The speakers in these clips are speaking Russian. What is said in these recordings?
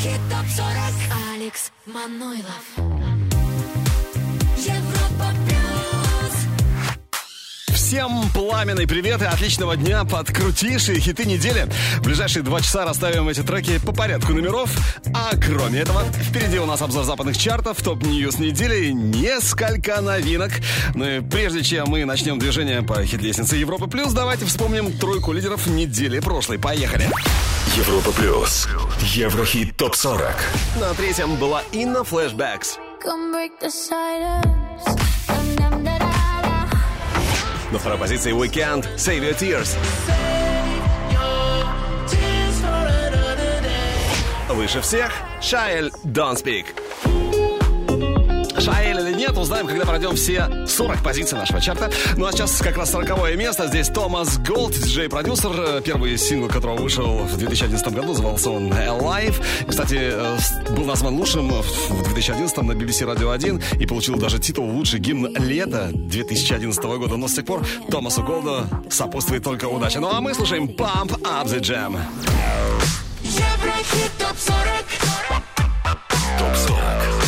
Хит топ 40 Алекс Мануйлов. Евро Всем пламенный привет и отличного дня под крутейшие хиты недели. В ближайшие два часа расставим эти треки по порядку номеров. А кроме этого, впереди у нас обзор западных чартов, top news недели и несколько новинок. Ну и прежде чем мы начнем движение по хит-лестнице Европы Плюс, давайте вспомним тройку лидеров недели прошлой. Поехали. Европа плюс. Еврохит топ 40. На третьем была Инна Flashbacks. Come break the silence На второй позиции Weeknd Save Your Tears. Выше всех Шаэль Don't Speak. Шаэль нет. Узнаем, когда пройдем все 40 позиций нашего чарта. Ну а сейчас как раз 40 место. Здесь Томас Голд, диджей-продюсер, э, первый сингл которого вышел в 2011 году, назывался он Alive. Кстати, э, был назван лучшим в 2011 на BBC Radio 1 и получил даже титул «Лучший гимн лета 2011 года». Но с тех пор Томасу Голду сопутствует только удача. Ну а мы слушаем Pump Up The Jam. Еврохит ТОП-40 ТОП-40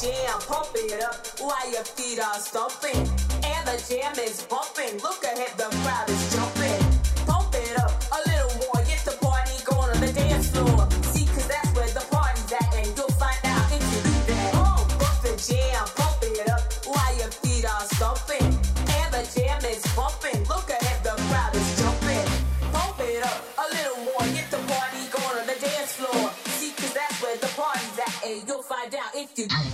jam, pump it up while your feet are stomping. And the jam is pumping. Look ahead, the crowd is jumping. Pump it up a little more. Get the party going on the dance floor. See, cause that's where the party's at. And you'll find out if you do that. Oh, bump the jam, pump it up while your feet are stomping. And the jam is pumping. Look ahead, the crowd is jumping. Pump it up a little more. Get the party going on the dance floor. See, cause that's where the party's at. And you'll find out if you do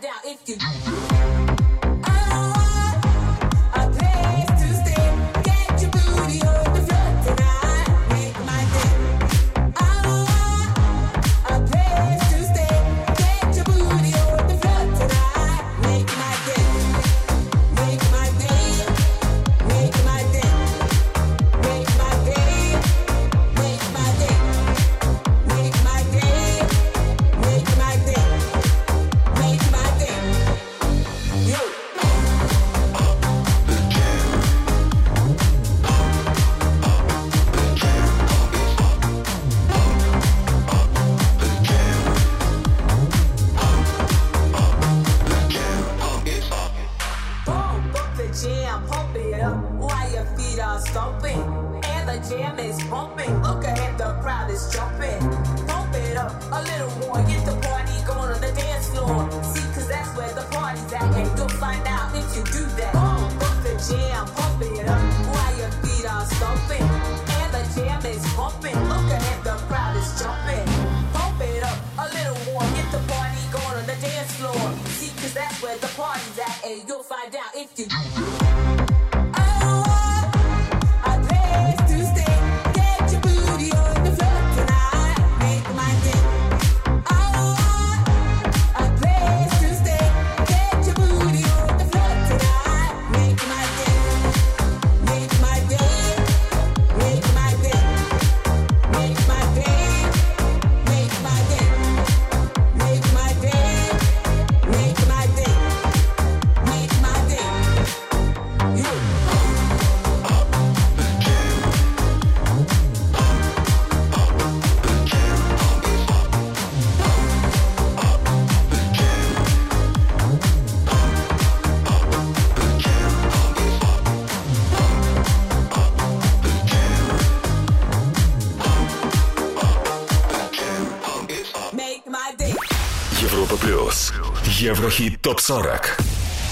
find out if you Еврохит ТОП-40.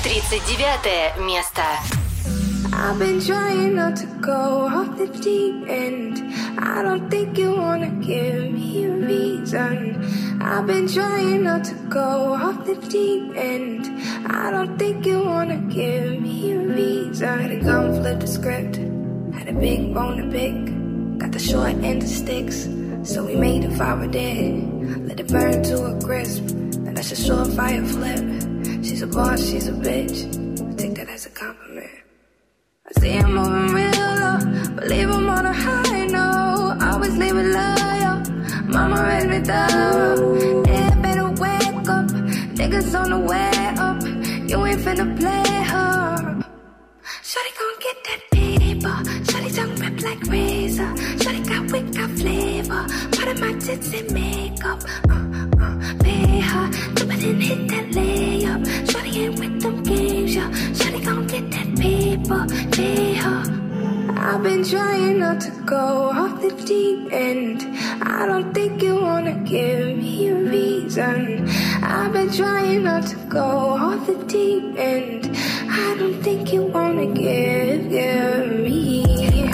39 место. I've been trying not to go off the deep end. I don't think you wanna give me a reason. I've been trying not to go off the deep end. I don't think you wanna give me a reason. Had to go flip the script. Had a big bone to pick. Got the short end of sticks. So we made a fire dead. Let it burn to a crisp. And that's a surefire flip. She's a boss, she's a bitch. Take that as a compliment. I see I'm moving real low, but leave 'em on a high note. Always leave it loyal. Mama raised me thorough. Yeah, better wake up. Niggas on the way up. You ain't finna play her. Shawty gon' get that paper. Shawty tongue rip like razor. Shawty got wit, got flavor. Part of my tits and makeup. Uh, uh, pay her. Hit that layup. Ain't with them games, yeah. Gon' get that paper. Her. I've been trying not to go off the deep end. I don't think you wanna give me a reason. I've been trying not to go off the deep end. I don't think you wanna give, give me.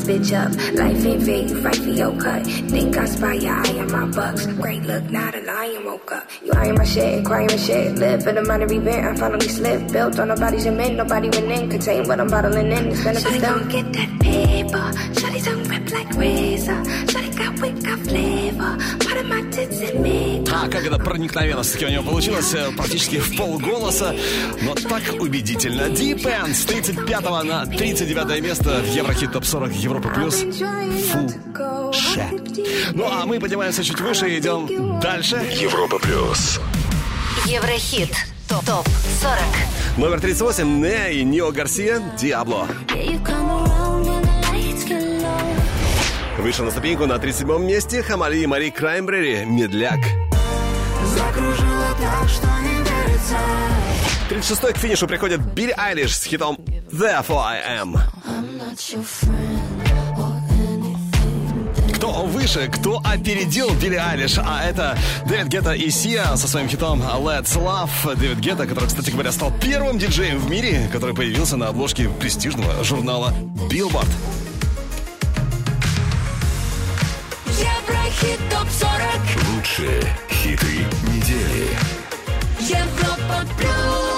This bitch up. Life ain't fair, you fight for your cut. Think I spy your eye on my bucks. Great look, not a lion woke up. You eyeing my shit, crying my shit. Live for the money event, I finally slipped. Built on nobody's cement, nobody went in. Contain what I'm bottling in. It's benefits Shawty gon' get that paper. Shawty tongue rip like razor. Shawty А как это проникновенно все-таки у него получилось, э, практически в полголоса, но так убедительно. Deep End с 35 на 39 место в Еврохит Топ 40 Европа Плюс. Фу. Ше. Ну а мы поднимаемся чуть выше и идем дальше. Европа Плюс. Еврохит. Топ 40. Номер 38. Не и Нио Гарсия. Диабло. Yeah, low. Выше на ступеньку на 37 месте Хамали и Мари Краймбрери. Медляк. 36 к финишу приходит Билли Айлиш с хитом Therefore I Am. Кто выше, кто опередил Билли Айлиш? А это Дэвид Гетта и Сия со своим хитом Let's Love. Дэвид Гетта, который, кстати говоря, стал первым диджеем в мире, который появился на обложке престижного журнала Billboard. Еврохит ТОП-40 Лучшие хиты недели. Европа Плюс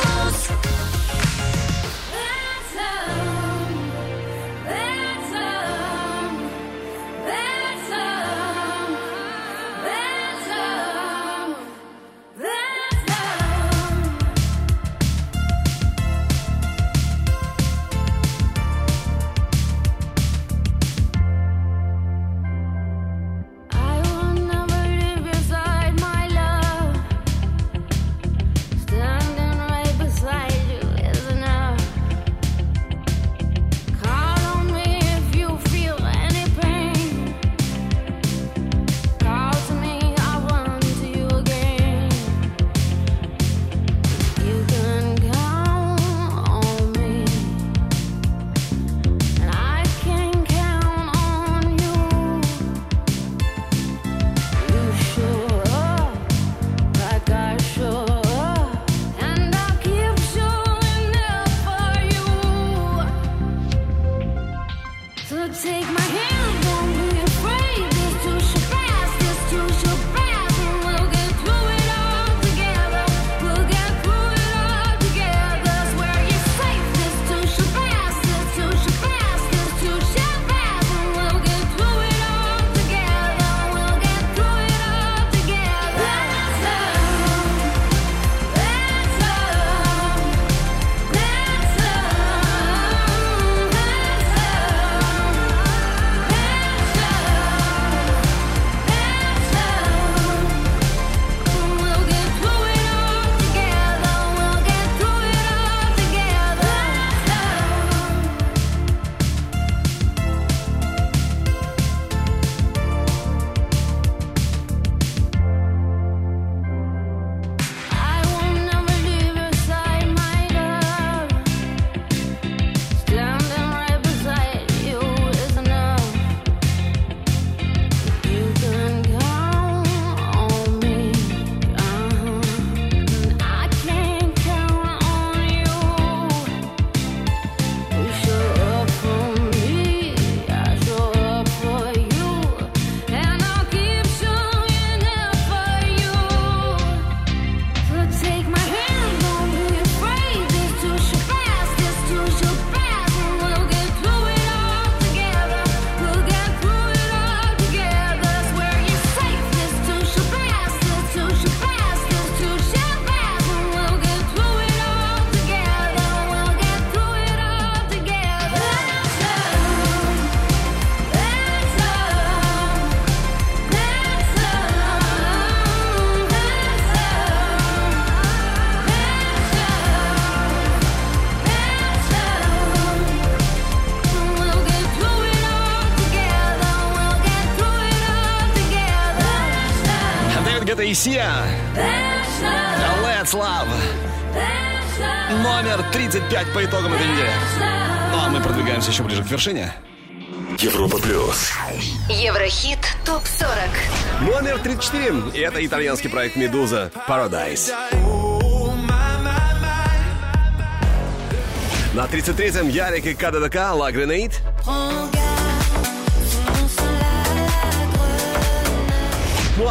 и Сия. Let's Love. Номер 35 по итогам этой недели. Ну а мы продвигаемся еще ближе к вершине. Европа плюс. Еврохит ТОП-40. Номер 34. И это итальянский проект «Медуза» Paradise. На 33-м Ярик и КДДК «La Grenade».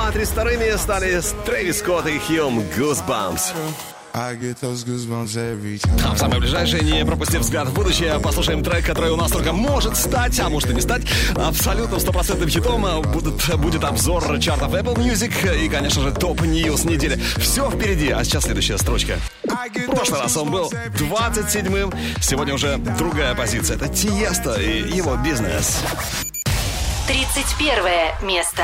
А 32-ми стали Трэвис Скотт и HVME «Goosebumps». А в самое ближайшее, не пропустив взгляд в будущее, послушаем трек, который у нас только может стать, а может и не стать, абсолютно стопроцентным хитом. Будет, будет обзор чартов Apple Music и, конечно же, top news недели. Все впереди, а сейчас следующая строчка. В прошлый раз он был 27-м, сегодня уже другая позиция. Это Тиесто и его бизнес. 31 место.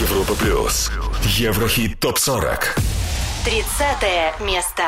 Европа плюс. Еврохит топ 40. 30 место.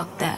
Fuck that.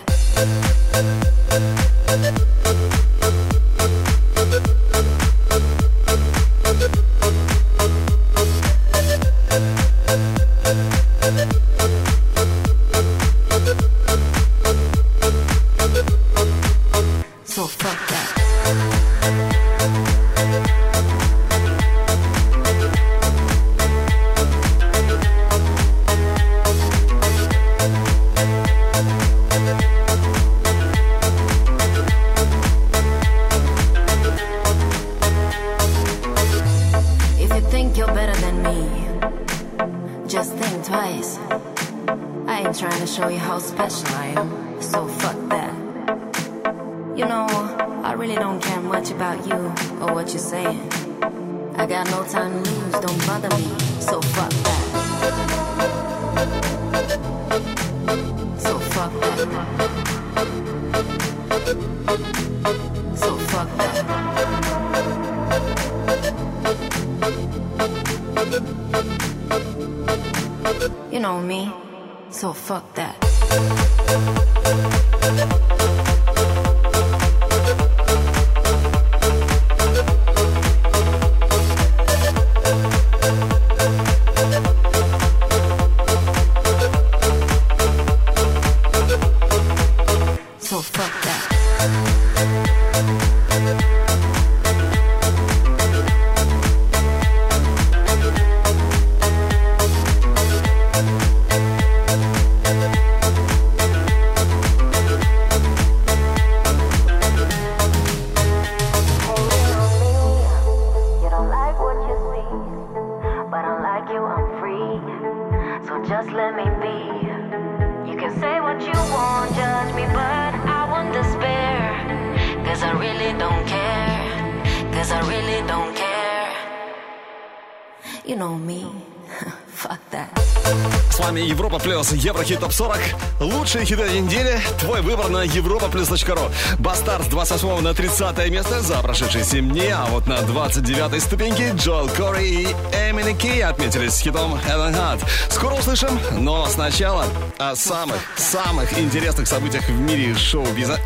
Еврохит Топ 40. Лучшие хиты недели. Твой выбор на europaplus.ru. Бастард с 28 на 30 место за прошедшие 7 дней. А вот на 29 ступеньке Джоэл Кори и MNEK отметились с хитом Head and Heart. Скоро услышим, но сначала о самых, самых интересных событиях в мире шоу-биза.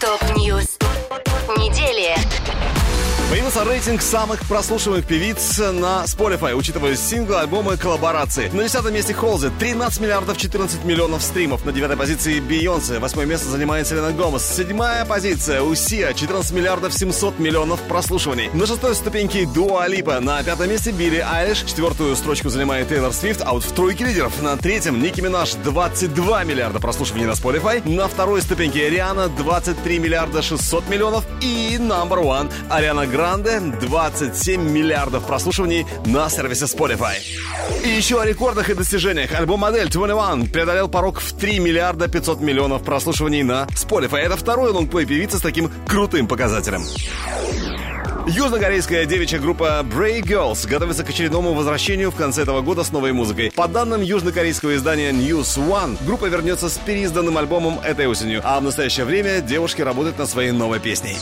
Top news недели. Появился рейтинг самых прослушиваемых певиц на Spotify, учитывая синглы, альбомы, коллаборации. На 10 месте Холзи 13 миллиардов 14 миллионов стримов. На 9 позиции Бейонсе. Восьмое место занимает Селена Гомес. Седьмая позиция у Сии 14 миллиардов 700 миллионов прослушиваний. На шестой ступеньке Дуа Липа. На пятом месте Билли Айлиш. Четвертую строчку занимает Тейлор Свифт. А вот в тройке лидеров на третьем Ники Минаж 22 миллиарда прослушиваний на Spotify. На второй ступеньке Риана 23 миллиарда 600 миллионов. И number one Ариана Гранде 27 миллиардов прослушиваний на сервисе Spotify. И еще о рекордах и достижениях. Альбом «Модель 21» преодолел порог в 3 миллиарда 500 миллионов прослушиваний на Spotify. Это второй лонгплей певицы с таким крутым показателем. Южнокорейская девичья группа Bray Girls готовится к очередному возвращению в конце этого года с новой музыкой. По данным южнокорейского издания News One, группа вернется с переизданным альбомом этой осенью, а в настоящее время девушки работают над своей новой песней.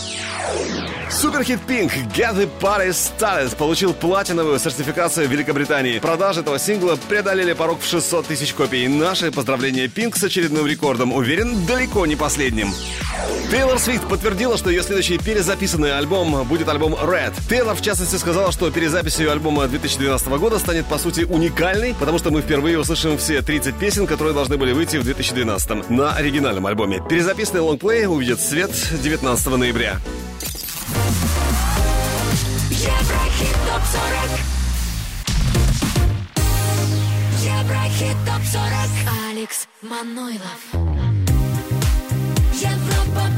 Суперхит Pink Get the Party Started получил платиновую сертификацию в Великобритании. Продажи этого сингла преодолели порог в 600 тысяч копий. Наши поздравления Pink с очередным рекордом. Уверен, далеко не последним. Тейлор Свифт подтвердила, что ее следующий перезаписанный альбом будет альбом Red. Тейлор, в частности, сказала, что перезапись ее альбома 2012 года станет, по сути, уникальной, потому что мы впервые услышим все 30 песен, которые должны были выйти в 2012 на оригинальном альбоме. Перезаписанный лонгплей увидит свет 19 ноября. Еврохит ТОП-40 Еврохит ТОП-40 Алекс Манойлов Европа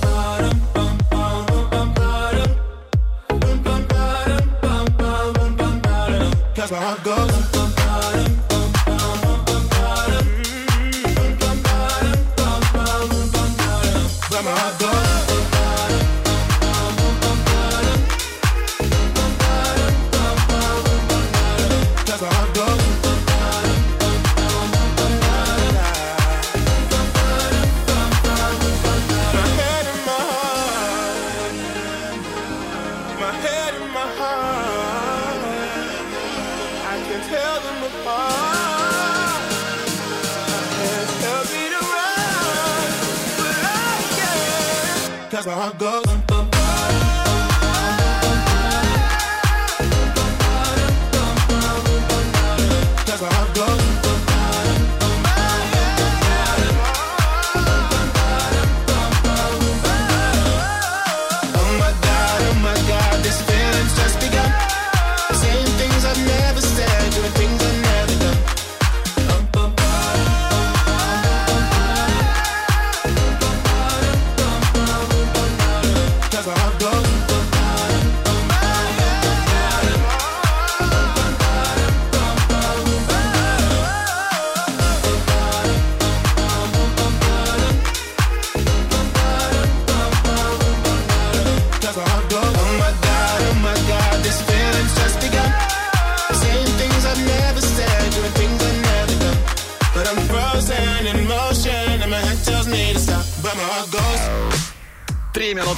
That's where I go.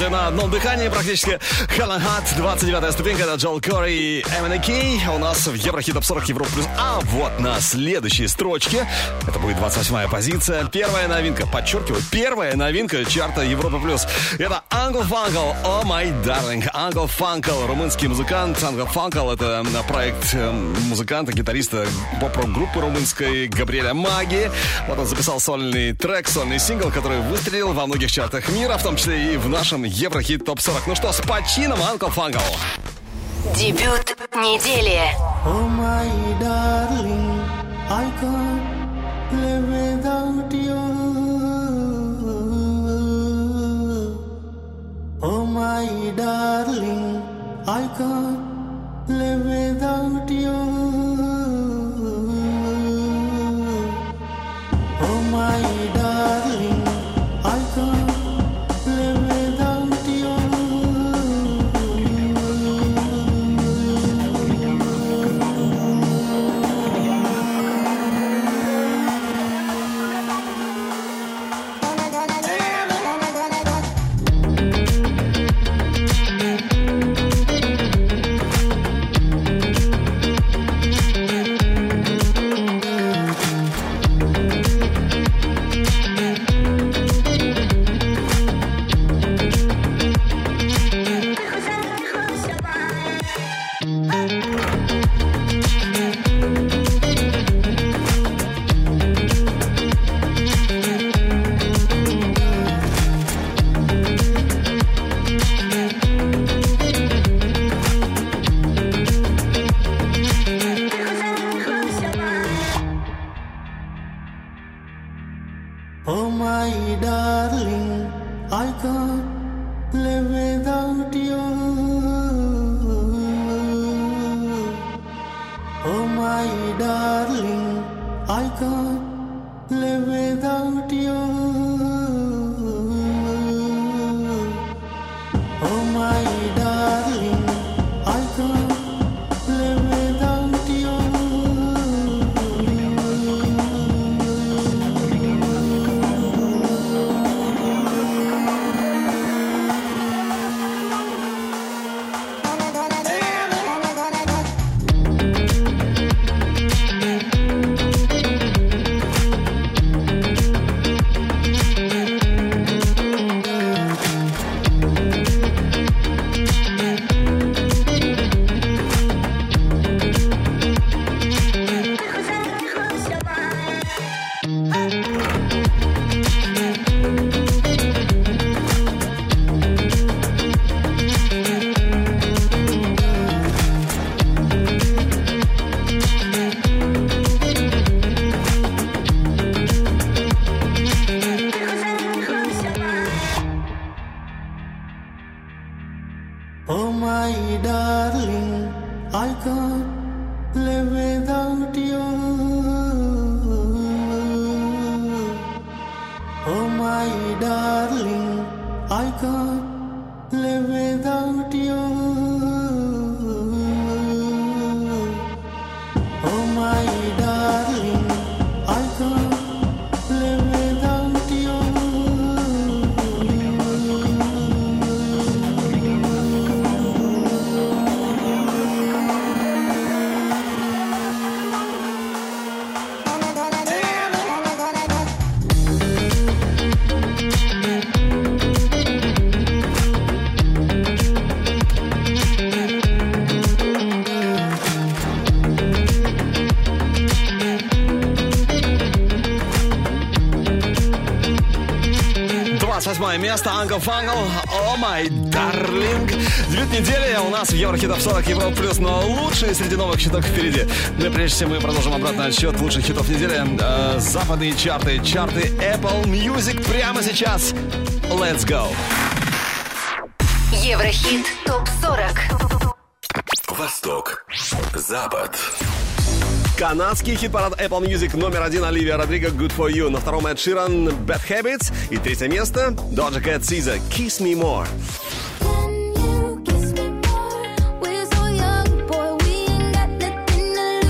Минуты на одном дыхании практически. Helen Hut, 29-я ступенька, это Джол Кори и Эмин У нас в Еврохит Топ 40 Европа Плюс. А вот на следующей строчке, это будет 28-я позиция, первая новинка, подчеркиваю, первая новинка чарта Европа Плюс. Это Uncle Funkle, Oh My Darling. Uncle Funkle, румынский музыкант. Uncle Funkle это проект э, музыканта, гитариста поп-рок группы румынской Габриэля Маги. Вот он записал сольный трек, сольный сингл, который выстрелил во многих чартах мира, в том числе и в нашем Еврохит Топ 40. Ну что, с почином, Uncle Funkle. Дебют недели. Oh my darling, I can't live without you. Oh my darling, I can't live without you. Uncle Fungal, О май дарлинг. Дебют недели у нас в Еврохитов 40 Европа Плюс, но лучшие среди новых хитов впереди. Но прежде чем мы продолжим обратный отсчет лучших хитов недели, э, западные чарты, чарты Apple Music прямо сейчас. Let's go. Еврохит ТОП-40 Восток. Запад. Канадский хит-парад Apple Music номер один Оливия Родриго Good For You. На втором Эд Ширан Bad Habits. И третье место Doja Cat Caesar Kiss Me More.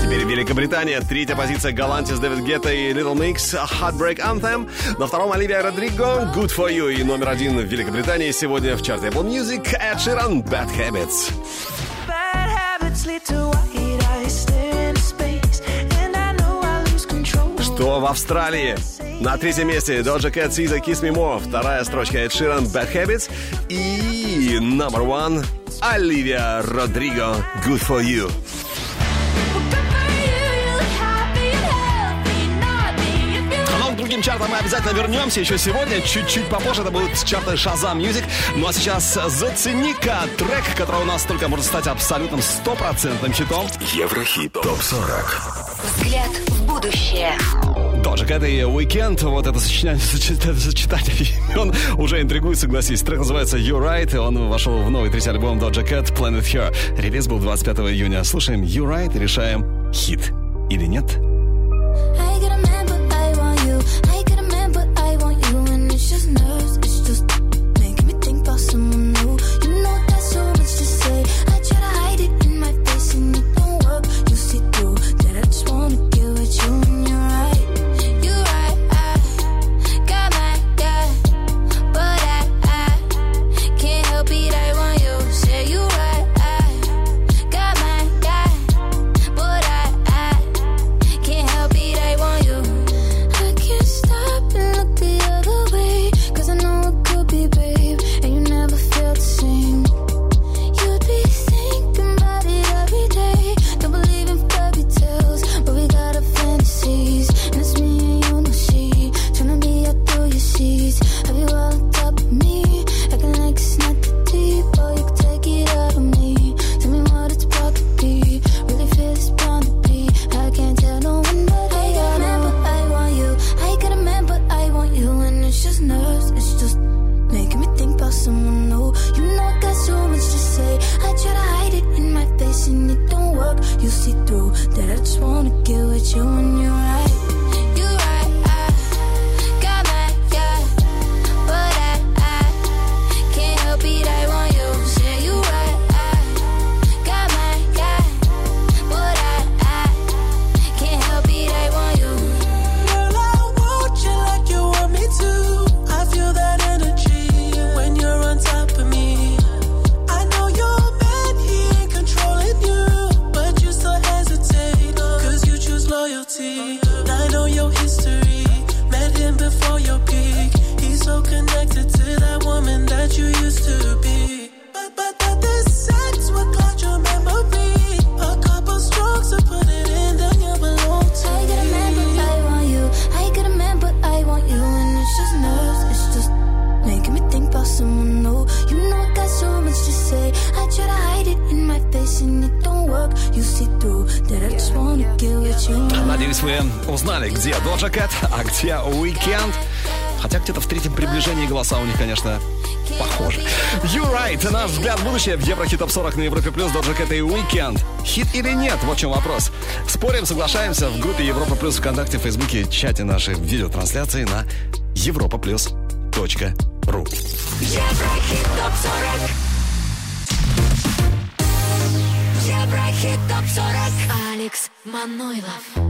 Теперь Великобритания. Третья позиция Галантис, Дэвид Гетта и Little Mix Heartbreak Anthem. На втором Оливия Родриго Good For You. И номер один в Великобритании сегодня в чарте Apple Music Эд Ширан Bad Habits. Bad habits lead to Что в Австралии? На третьем месте Doja Cat Caesar Kiss Me More. Вторая строчка Эд Ширан Bad Habits. И number one Оливия Родриго Good For You. Другим чартам мы обязательно вернемся еще сегодня. Чуть-чуть попозже это будут чарты Shazam Music. Ну а сейчас зацени-ка трек, который у нас только может стать абсолютным стопроцентным хитом. Еврохит ТОП-40. Взгляд в будущее Кэт и Weekend, вот это сочетание, сочетание, имен уже интригует, согласись. Трек называется You're Right, и он вошел в новый третий альбом Doja Cat Planet Her. Релиз был 25 июня. Слушаем You're Right и решаем, хит или нет. I топ-40 на Европе Плюс даже к этой Уикенд. Хит или нет? Вот в чем вопрос. Спорим, соглашаемся в группе Европа Плюс ВКонтакте, в Фейсбуке, чате нашей видеотрансляции на европа плюс точка ру. Топ-40 Алекс Манойлов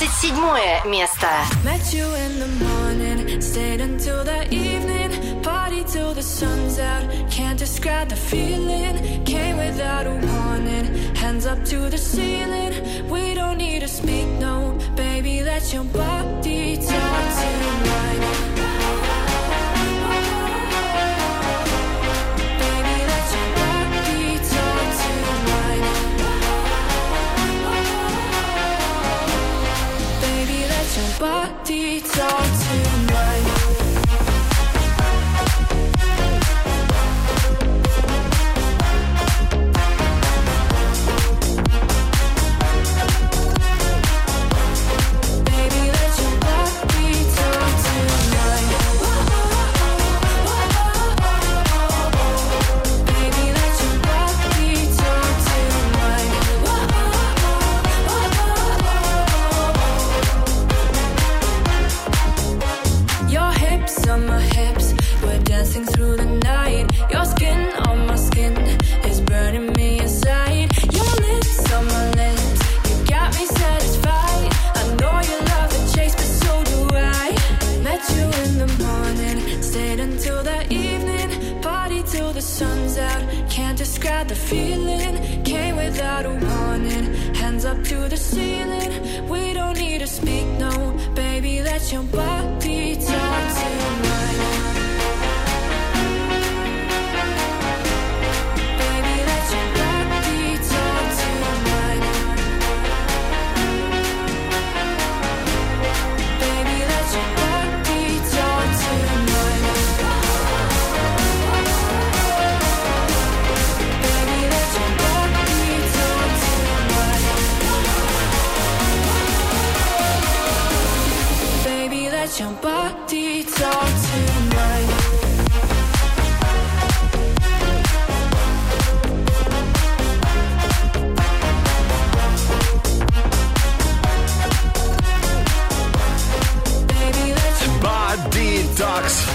27 место. Met you in the morning, stayed until the evening, party till the sun's out. Can't describe the feeling, came without a warning. Hands up to the ceiling, we don't need to speak, no, baby, let your body talk tonight. Baby, body talks the sun's out. Can't describe the feeling, came without a warning. Hands up to the ceiling, we don't need to speak, no, baby, let your body talk your body talk tonight. Talks.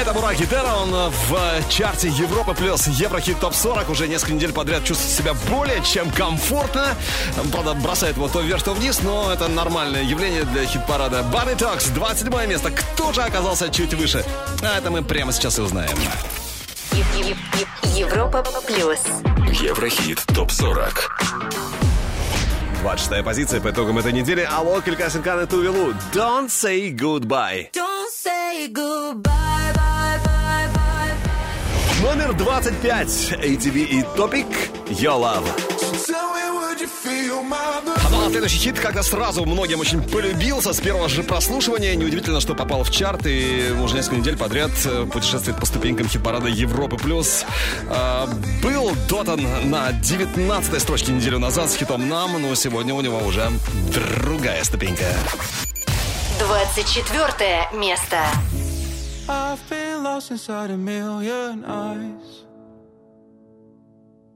Это Бураки Тера, он в чарте Европа плюс Еврохит ТОП 40 уже несколько недель подряд чувствует себя более чем комфортно. Правда, бросает его то вверх, то вниз, но это нормальное явление для хит-парада. Body Talks, 27 место. Кто же оказался чуть выше? А это мы прямо сейчас и узнаем. Европа плюс. Еврохит ТОП-40. 26 позиция по итогам этой недели. Алло, Килькасинкан и Тувелу. Don't say goodbye. Don't say goodbye, bye, bye, bye. Номер 25. ATV и Топик. Your Love. Ну, а следующий хит как-то сразу многим очень полюбился с первого же прослушивания. Неудивительно, что попал в чарт и уже несколько недель подряд э, путешествует по ступенькам хит-парада Европы+. плюс. Э, Был дотан на 19 строчке неделю назад с хитом «Нам», но сегодня у него уже другая ступенька. 24 место. I've been lost inside a million eyes.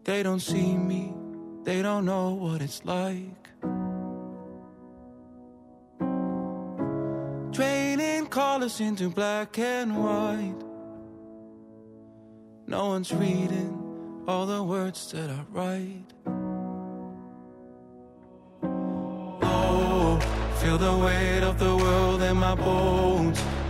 They don't see me, they don't know what it's like. Draining colors into black and white. No one's reading all the words that I write. Oh, feel the weight of the world in my bones.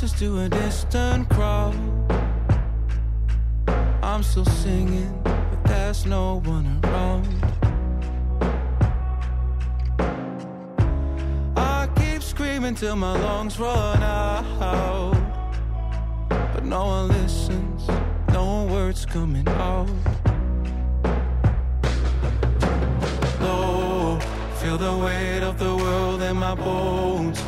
Voices to a distant crowd. I'm still singing, but there's no one around. I keep screaming till my lungs run out. But no one listens, no words coming out. Low, feel the weight of the world in my bones.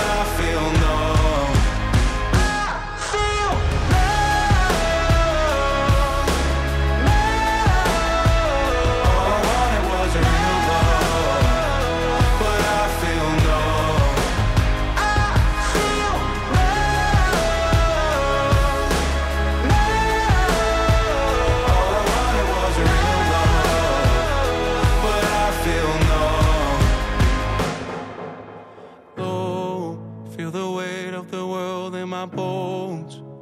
I feel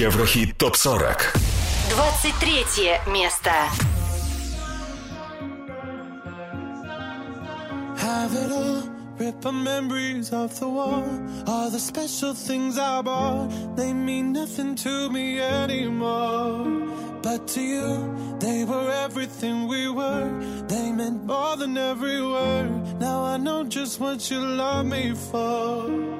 Еврохит топ 40. 23 место. Have it all, rip the memories of the war. All the special things I bought, they mean nothing to me anymore. But to you, they were everything we were. They meant more than every word. Now I know just what you love me for.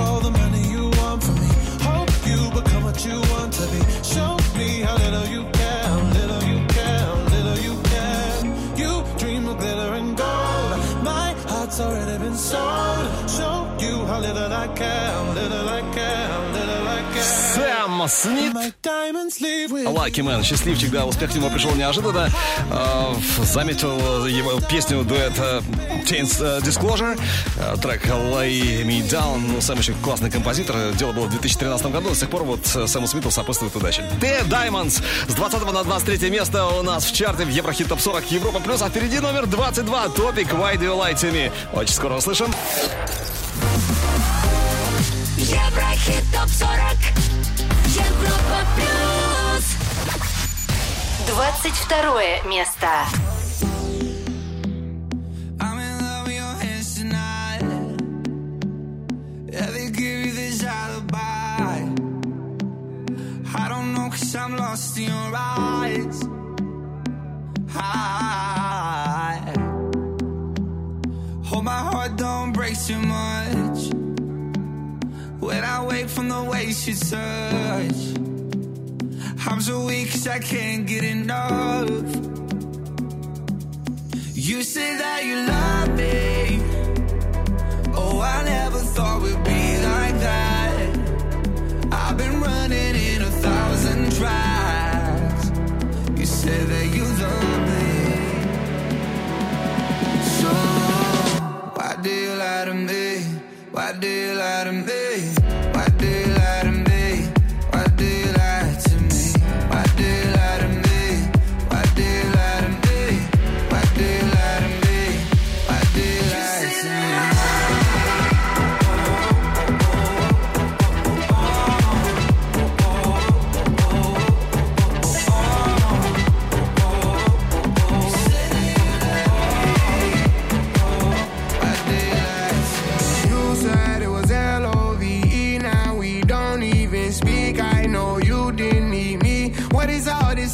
All the Сэм Смит. Лаки Мэн, счастливчик, да, успех к нему пришел неожиданно. Э, заметил его песню дуэт э, Chains э, Disclosure, трек Lay Me Down. Ну, Сэм еще классный композитор. Дело было в 2013 году. С тех пор вот Сэму Смиту сопутствует удача. The Diamonds с 20 на 23 место у нас в чарте в Еврохит Топ 40 Европа Плюс. А впереди номер 22. Топик Why Do You Lie To Me. Очень скоро услышим. Еврохит ТОП-40 Европа плюс 22 место. I'm in love with your hands tonight. Yeah, they give you this alibi. I don't know, cause I'm lost in your eyes. I hope my heart don't break too much. When I wake from the way you touch, I'm so weak cause I can't get enough. You say that you love me. Oh, I never thought we'd be like that. I've been running in a thousand tracks. You say that you love me. So why do you lie to me? Why do you lie to me?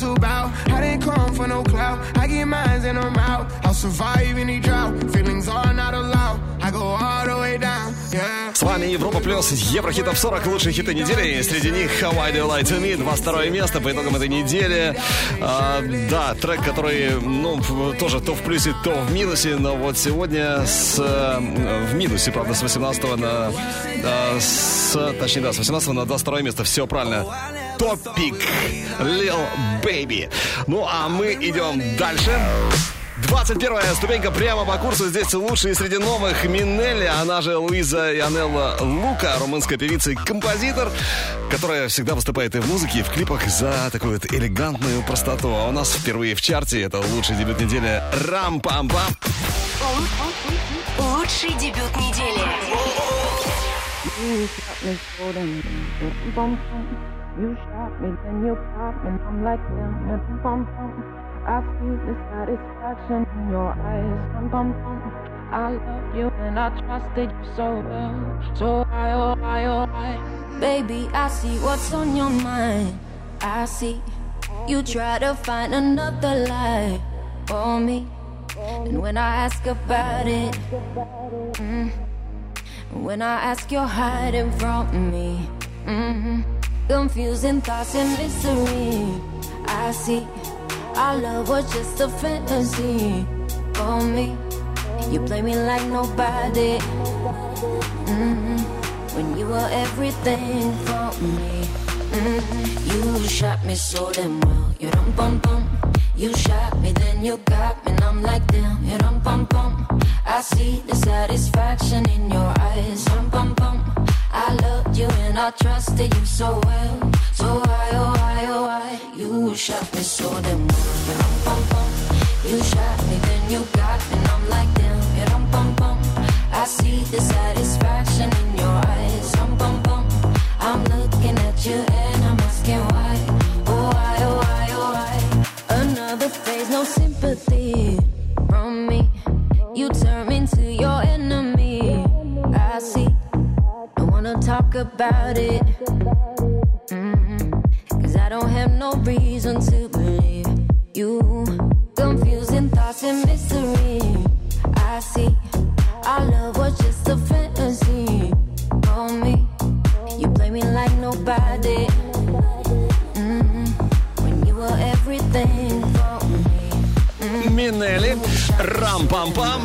All about? I didn't come for no clout. I get mines and I'm out. I'll survive any drought. Feelings are not allowed. С вами Европа Плюс, Еврохит Топ 40, лучшие хиты недели. И среди них How I Do You Lie To Me, 22 место по итогам этой недели. А, да, трек, который, ну, тоже то в плюсе, то в минусе, но вот сегодня с, э, в минусе, правда, с 18 на... э, с, точнее, да, с 18 на 22 место, все правильно. Топик Lil Baby. Ну, а мы идем дальше. 21 ступенька прямо по курсу. Здесь лучшие среди новых Минелли, она же Луиза Янелла Лука, румынская певица и композитор, которая всегда выступает и в музыке, и в клипах за такую вот элегантную простоту. А у нас впервые в чарте это лучший дебют недели Рам-пам-пам. Лучший дебют недели. You shot me then you pop me, I'm like bum bum bum. I see the satisfaction in your eyes, bum bum bum. I love you and I trusted you so well, so I oh I oh I. Baby, I see what's on your mind. I see you try to find another lie for me. And when I ask about it, mm, when I ask, you're hiding from me. hmm Confusing thoughts and mystery. I see our love was just a fantasy for me. You play me like nobody. hmm When you were everything for me. hmm You shot me so damn well. You dum bum bum. You shot me, then you got me, and I'm like damn. You dum bum bum. I see the satisfaction in your eyes. Dum bum bum. I loved you and I trusted you so well. So why, oh why, oh why? You shot me so damn well. Bum bum. You shot me, then you got me, and I'm like damn. You dum bum bum. I see the satisfaction in your eyes. Dum bum bum. I'm looking at you and I'm asking why. Oh why, oh why, oh why? Another phase, no sympathy talk about it. Mm-hmm. Cause I don't have no reason to believe you. Confusing thoughts and mystery. I see. Our love was just a fantasy. On me. You play me like nobody. Минелли, Рам-пам-пам.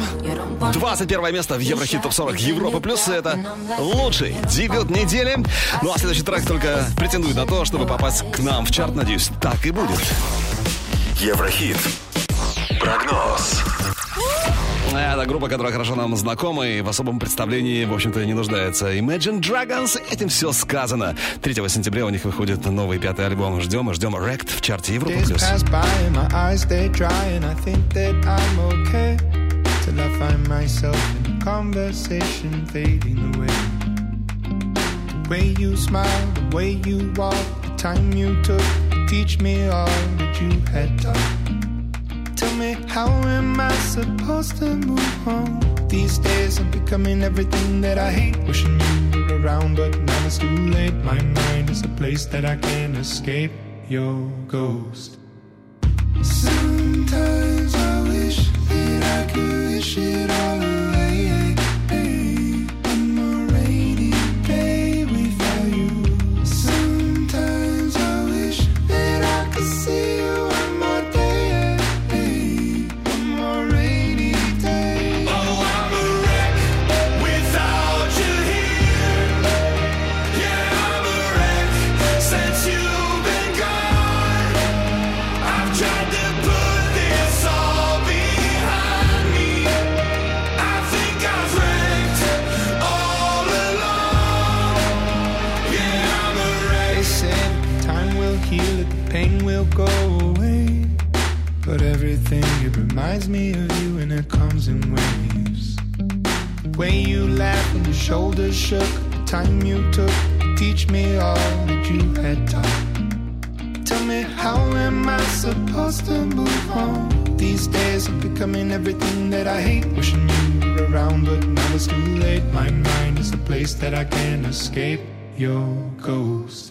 21 место в Еврохит Топ 40 Европы Плюс. Это лучший дебют недели. Ну а следующий трек только претендует на то, чтобы попасть к нам в чарт. Надеюсь, так и будет. Еврохит. Прогноз. Это группа, которая хорошо нам знакома и в особом представлении, в общем-то, не нуждается. Imagine Dragons, этим все сказано. 3 сентября у них выходит новый пятый альбом. Ждем и ждем Рект в чарте Европа Плюс. The way you smile, the way you walk, the time you took to teach me all that you had taught. Tell me, how am I supposed to move on? These days I'm becoming everything that I hate. Wishing you were around, but now it's too late. My mind is a place that I can't escape your ghost. Sometimes I wish that I could wish it all away. Everything, it reminds me of you and it comes in waves. Way you laughed and your shoulders shook, the time you took to teach me all that you had taught. Tell me, how am I supposed to move on? These days I'm becoming everything that I hate. Wishing you were around, but now it's too late. My mind is a place that I can't escape your ghost.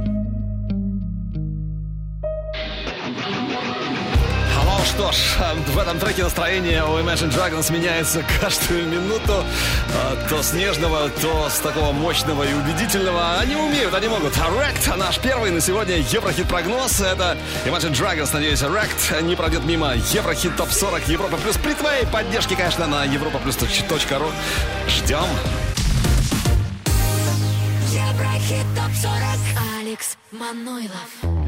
Ну что ж, в этом треке настроение у Imagine Dragons меняется каждую минуту. А, То с нежного, то с такого мощного и убедительного. Они умеют, они могут. Wrecked, наш первый на сегодня Еврохит-прогноз. Это Imagine Dragons, надеюсь, Wrecked не пройдет мимо Еврохит ТОП-40 Европа Плюс. При твоей поддержке, конечно, на europaplus.ru. Ждем. Еврохит ТОП-40 Алекс Манойлов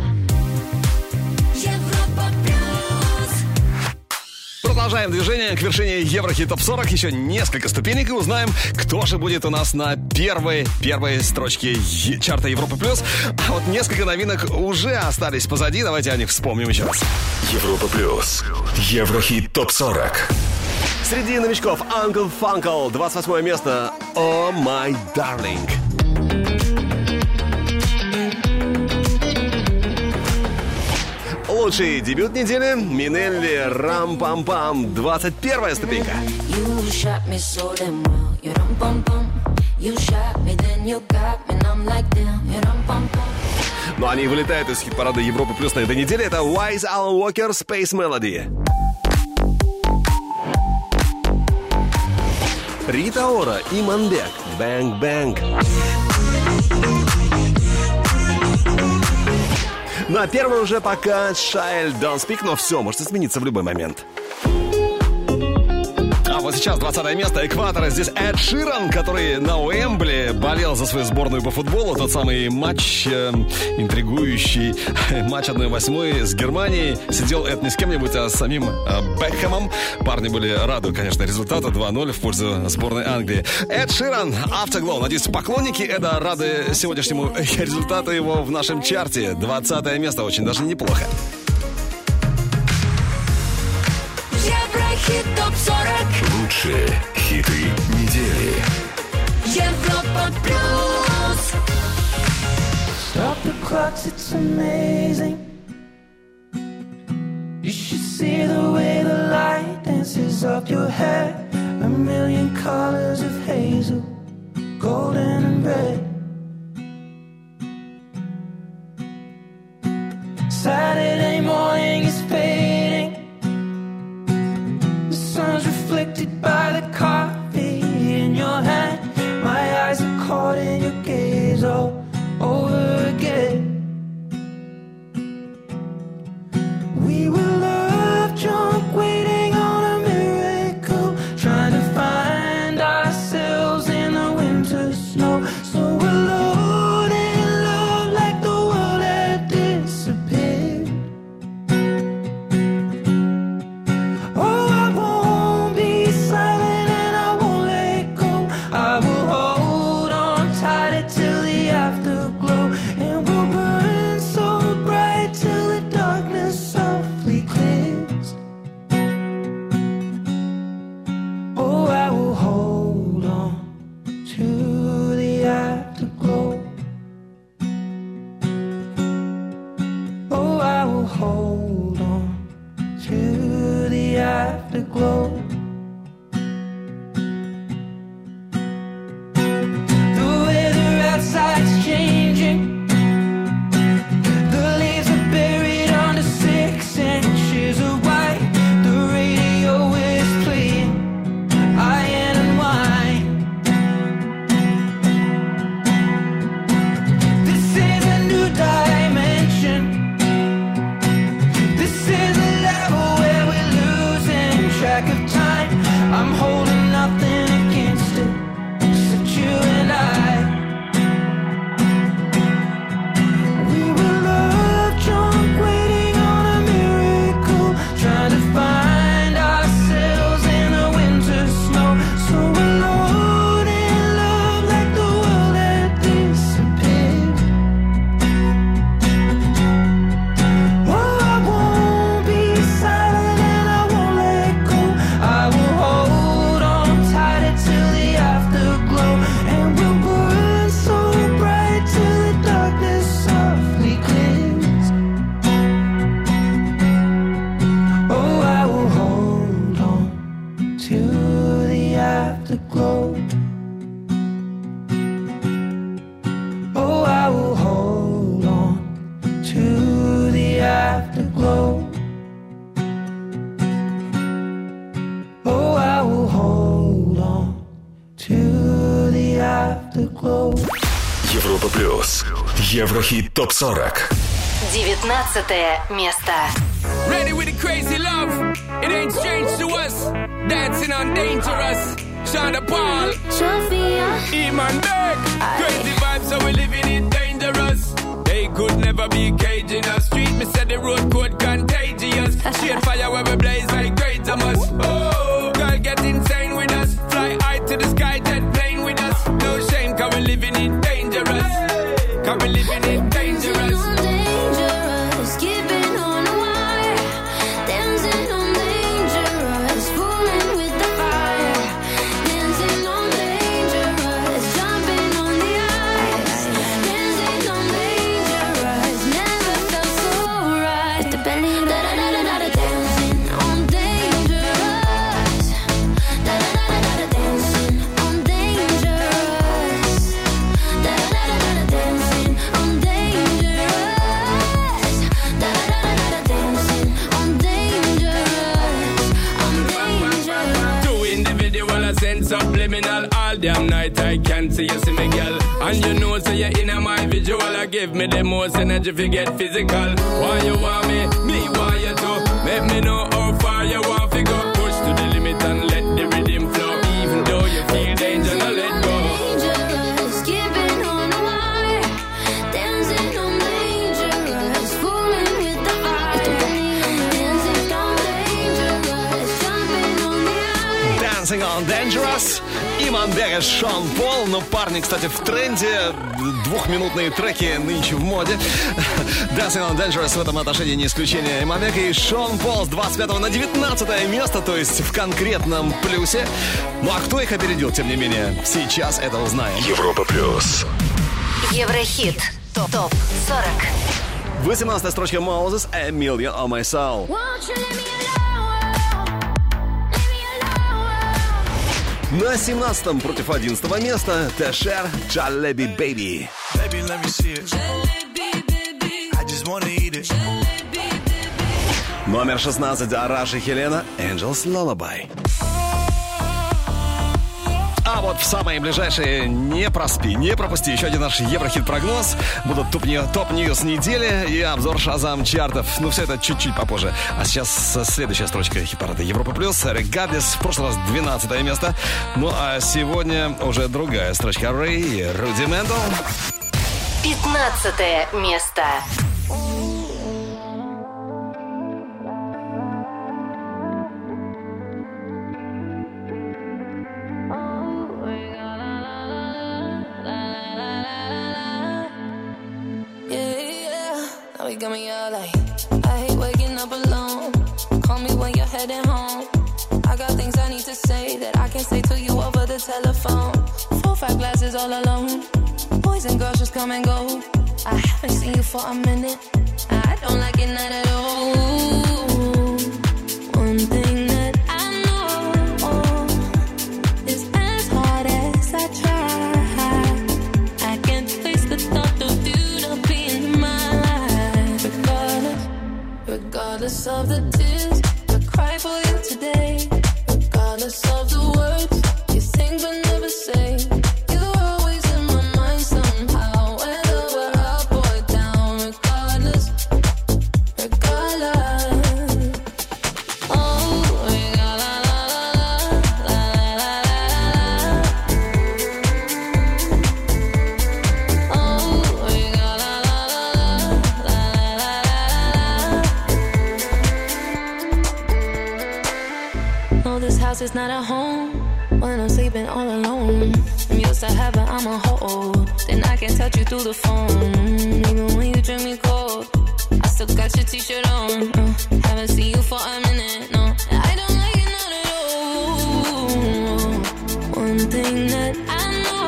Продолжаем движение к вершине Еврохит ТОП 40. Еще несколько ступенек и узнаем, кто же будет у нас на первой, первой строчке чарта Европа Плюс. А вот несколько новинок уже остались позади. Давайте о них вспомним еще раз. Европа плюс. Еврохит топ 40. Среди новичков Uncle Funkle, 28 место. Oh my darling. Лучший дебют недели Минелли Рам-Пам-Пам, 21 ступенька. Но они вылетают из хит-парада Европы Плюс на этой неделе. Это Wise Alan Walker Space Melody. Рита Ора и Манбек Бэнг Бэнг. Ну а первый уже пока Child Don't Speak, но все может измениться в любой момент. А вот сейчас 20 место экватора. Здесь Эд Ширан, который на Уэмбли болел за свою сборную по футболу. Тот самый матч, э, интригующий матч 1-8 с Германией. Сидел Эд не с кем-нибудь, а с самим э, Бекхэмом. Парни были рады, конечно, результату 2-0 в пользу сборной Англии. Эд Ширан, Afterglow. Надеюсь, поклонники Эда рады сегодняшнему результату его в нашем чарте. 20 место, очень даже неплохо. Еврохит ТОП-40 Лучшие хиты недели. Европа плюс Stop the clocks, it's amazing. You should see the way the light dances up your hair. A million colors of hazel, golden and red. Saturday morning ТОП-40. 19 место. Ready with the crazy love. It ain't strange to us. Dancing on dangerous. Shonda Paul. Sophia. Iman Beck. Crazy vibes, so we living it dangerous. They could never be caged in a Street, me said the road contagious. Shade fire where we blaze like great Oh. I can't see you see me, girl. And you know, say you're in my visual. I give me the most energy if you get physical. Why you want me? Me want you to. Make me know how far you want to go. Push to the limit and let the rhythm flow. Even though you feel danger, now let go. Dangerous, keeping on the wire, dancing on dangerous, Иман Бегас, Шон Пол. Ну, парни, кстати, в тренде. Двухминутные треки нынче в моде. Dancing on Dangerous в этом отношении не исключение. Иман Бег и Шон Пол с 25 на 19 место, то есть в конкретном плюсе. Ну, а кто их опередил, тем не менее? Сейчас это узнаем. Европа плюс. Еврохит. Топ ТОП 40. 18 строчка Moses, A Million on My Soul. Won't you let me На 17 против 11 места Тешер Джалеби Бэйби. Baby, let me see it. I just wanna eat it. Номер 16 Араш и Хелена Angels Lullaby. А вот в самые ближайшие не проспи, не пропусти. Еще один наш Еврохит-прогноз. Будут top new- top news недели и обзор Shazam чартов. Ну, все это чуть-чуть попозже. А сейчас следующая строчка хит-парада Европа Плюс. Regardless. В прошлый раз 12 место. Ну, а сегодня уже другая строчка Рэй и Rudimental. 15 место. You got me all like, I hate waking up alone. Call me when you're heading home. I got things I need to say that I can't say to you over the telephone. Four, five glasses all alone. Boys and girls just come and go. I haven't seen you for a minute. I don't like it, not at all. the sun. is not a home when I'm sleeping all alone. I'm used to heaven, I'm a hold. Then I can touch you through the phone. Even when you drink me cold, I still got your t shirt on. Uh, haven't seen you for a minute, no. I don't like it, not at all. One thing that I know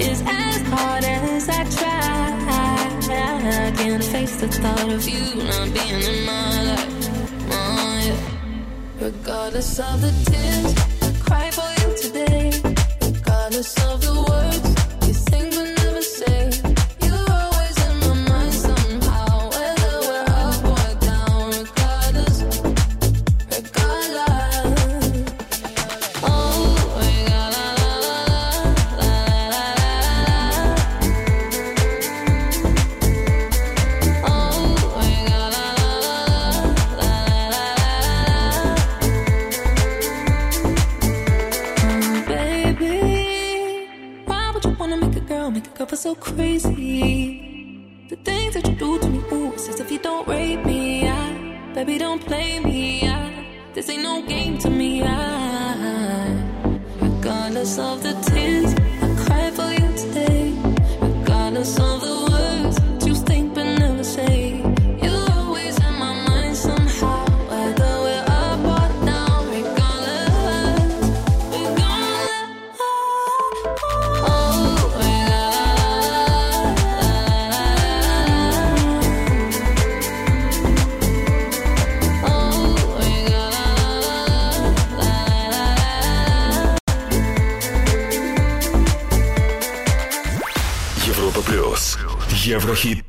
is as hard as I try, I can't face the thought of you not being in my life. Regardless of the tears, I cry for you today. Regardless of the words.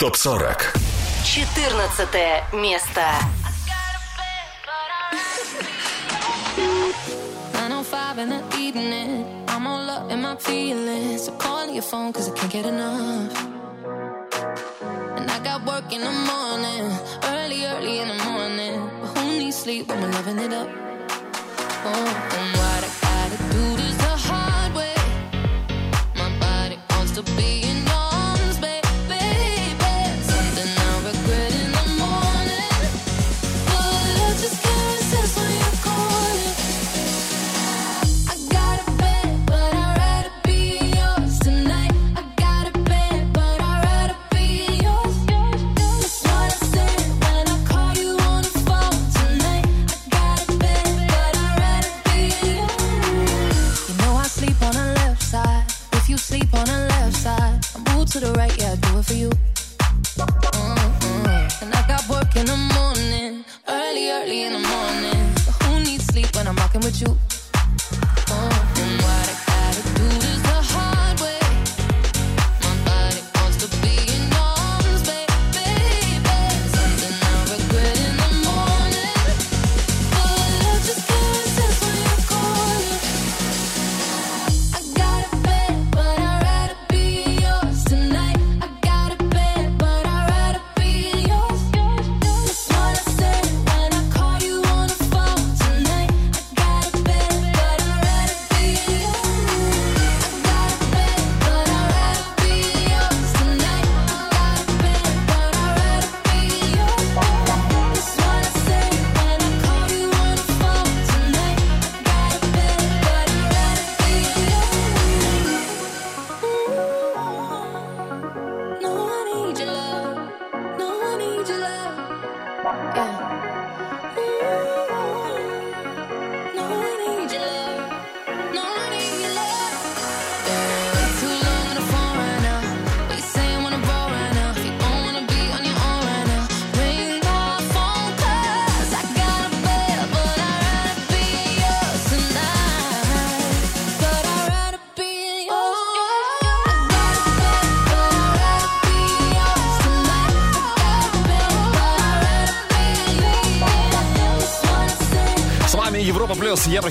ТОП-40. 14 место. in the evening, I'm all up in my feelings. So call your phone, cause I can't. when I'm rocking with you.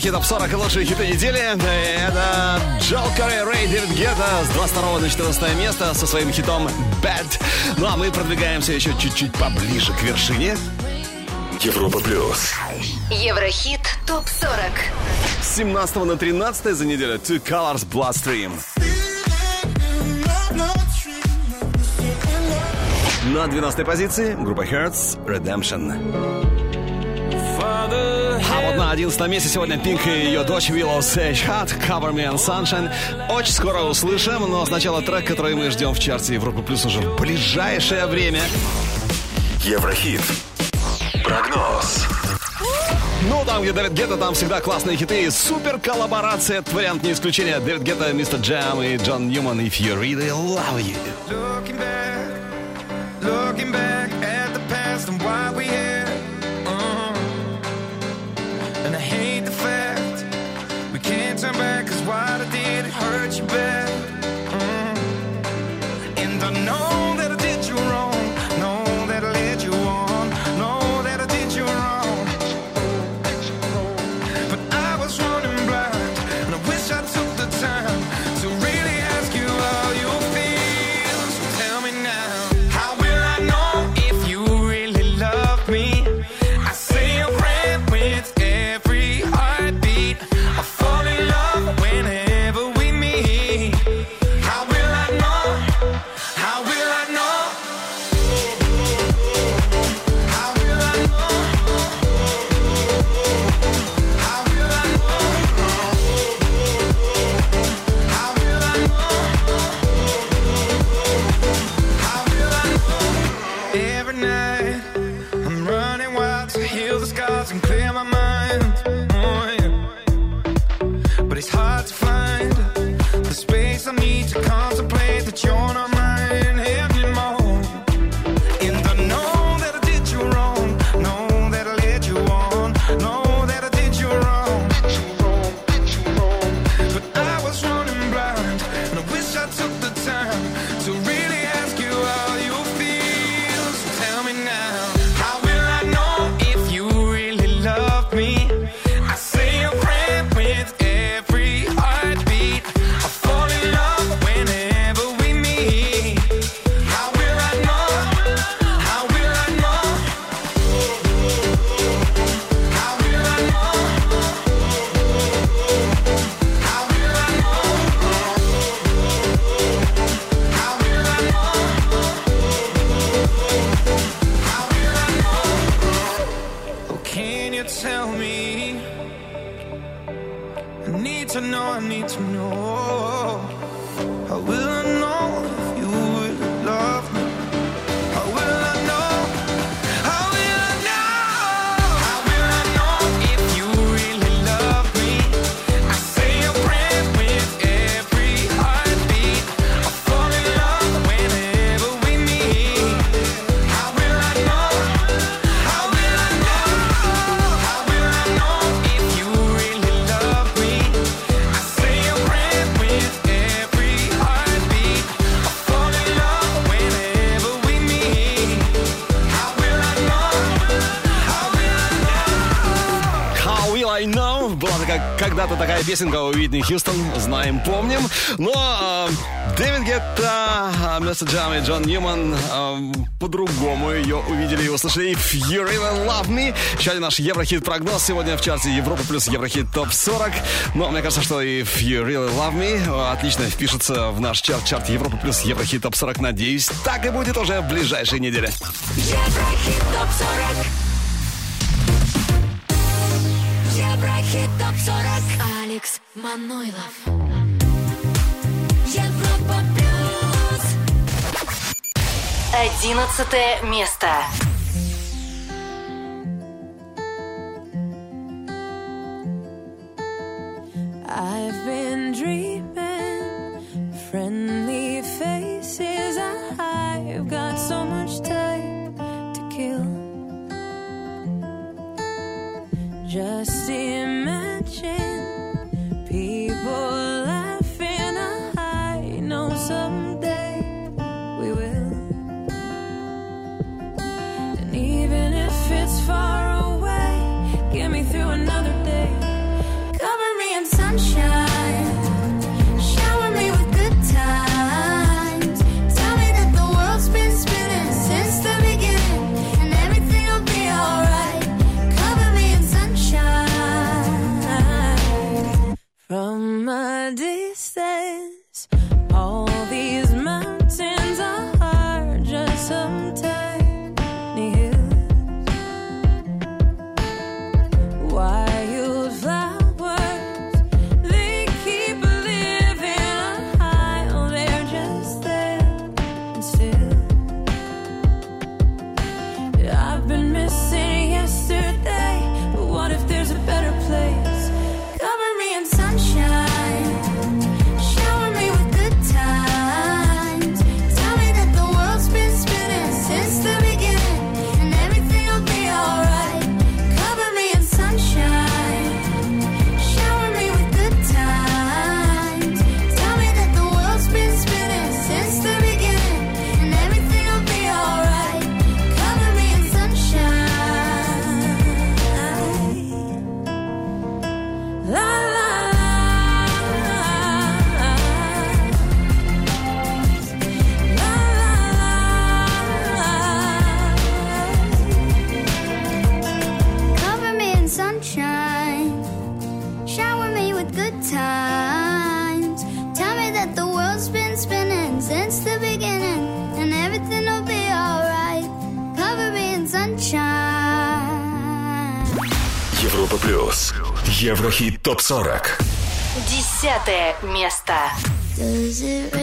Еврохит Топ 40 и лучшие хиты недели. Это Джол Корей Рэй Дэвид Гетта с 22 на 14 место со своим хитом Bad. Ну а мы продвигаемся еще чуть-чуть поближе к вершине. Европа плюс. Еврохит топ 40. С 17 на 13 за неделю Two Colors Bloodstream. На 12 позиции группа Hertz Redemption. А вот на 11 месте сегодня Пинк и ее дочь Willow Sage Hat, Cover Me and Sunshine. Очень скоро услышим, но сначала трек, который мы ждем в чарте Европы Плюс уже в ближайшее время. Еврохит. Прогноз. Ну, там, где Дэвид Гетта, там всегда классные хиты и супер коллаборация. Этот вариант не исключение. Дэвид Гетта, Мистер Джам и Джон Ньюман. If you really love you. much better. Песенка у Уитни Хьюстон, знаем, помним. Но а, Дэвид Гетта, а, Мистер Джам и Джон Ньюман а, по-другому ее увидели и услышали. If you really love me. Еще наш Еврохит-прогноз сегодня в чарте Европа плюс Еврохит ТОП-40. Но мне кажется, что If you really love me отлично впишется в наш чарт, чарт Европа плюс Еврохит ТОП-40. Надеюсь, так и будет уже в ближайшие недели. Еврохит ТОП-40 14 место. ТОП-40. Десятое место. Does it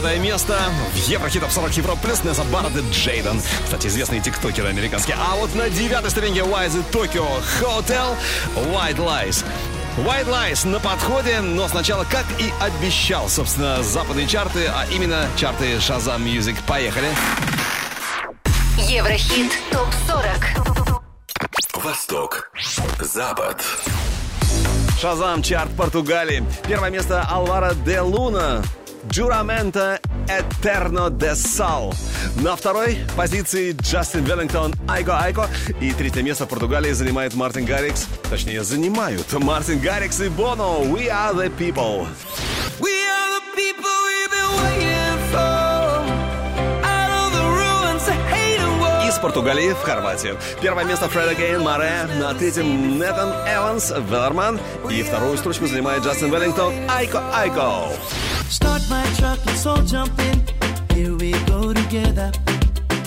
10 место в Еврохит Топ 40 Европа Плюс Неза и Джейден. Кстати, известные тиктокеры американские. А вот на девятой ступеньке Wise Tokyo Hotel White Lies. White Lies на подходе, но сначала, как и обещал, собственно, западные чарты, а именно чарты Shazam Music. Поехали. Еврохит топ 40. Восток. Запад. Шазам, чарт Португалии. Первое место Алвара де Луна. Джурамента Этерно де Сал. На второй позиции Джастин Веллингтон Айко Айко. И третье место в Португалии занимает Мартин Гаррикс. Точнее, занимают Мартин Гаррикс и Боно. We are the people. We are the people we've been waiting for. Из Португалии в Хорватию. Первое место Фреда Гейн Маре. На третьем Нетан Эванс Веллерман. И вторую строчку занимает Джастин Веллингтон Айко Айко. Start my truck, let's all jump in. Here we go together.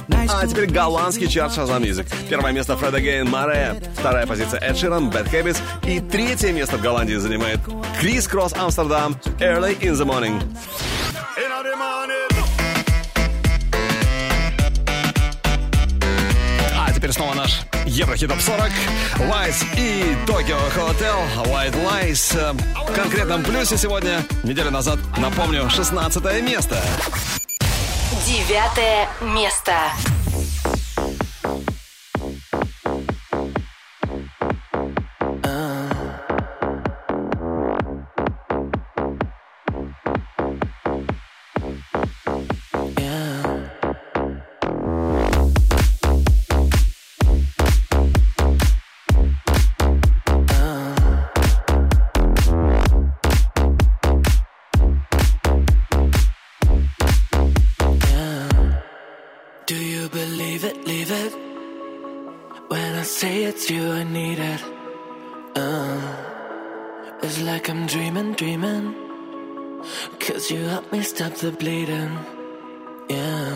Nice А теперь голландский чарт Shazam Music. Первое место Фреда Гейн Маре, вторая позиция Эд Ширан, Bad Habits и третье место в Голландии занимает Крис Кросс Амстердам, Early in the Morning. А теперь снова наш Еврохит Топ 40. Wise и Tokyo Hotel, White Lies. В конкретном плюсе сегодня, неделю назад, напомню, 16 место. Девятое место. You help me stop the bleeding. Yeah.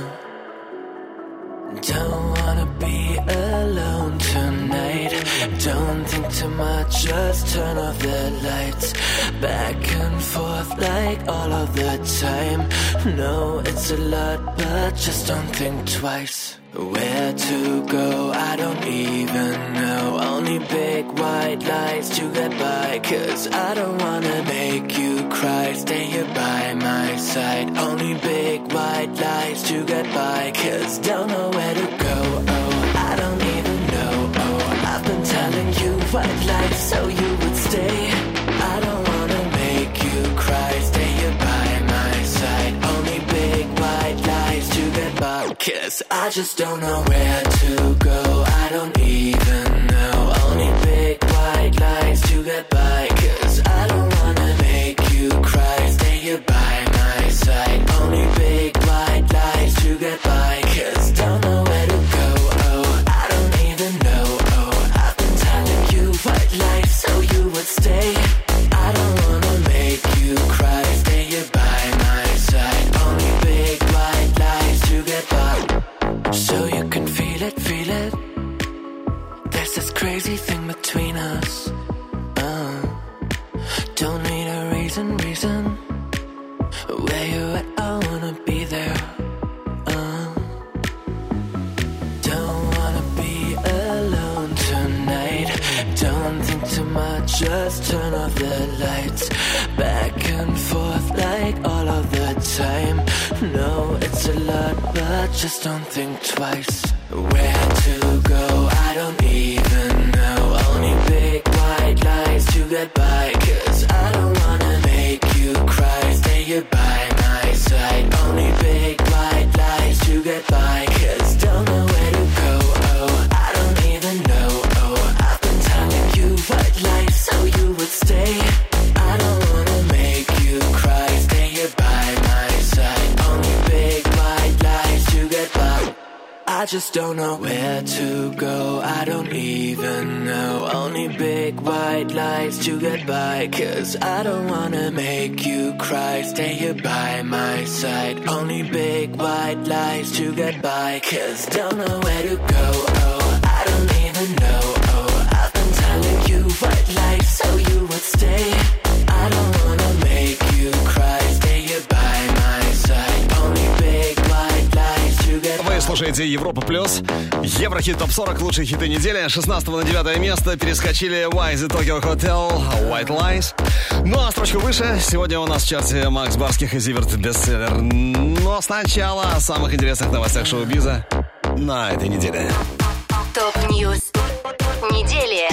Don't wanna be alone tonight. Don't think too much, just turn off the lights. Back and forth like all of the time. No, it's a lot, but just don't think twice. Where to go, I don't even know. Only big white lights to get by. Cause I don't wanna make you cry. Stay here by my side. Only big white lights to get by. Cause don't know where to go. Oh, I don't even know. Oh, I've been telling you white lies so you Cause I just don't know where to go. I don't even know. Only big white lies to get by. Much, just turn off the lights. Back and forth like all of the time. No, it's a lot, but just don't think twice. Where to go, I don't even know. Only big white lies to get by. Just don't know where to go. I don't even know. Only big white lights to get by. Cause I don't wanna make you cry. Stay here by my side. Only big white lights to get by. Cause don't know where to go. Слушаете Европа Плюс. Еврохит ТОП 40 лучшие хиты недели. 16 на 9 место перескочили VIZE, Tokio Hotel, White Lies. Ну а строчку выше сегодня у нас в чарте Макс Барских и Зиверт бестселлер. Но сначала о самых интересных новостях шоу-биза на этой неделе. Top news недели.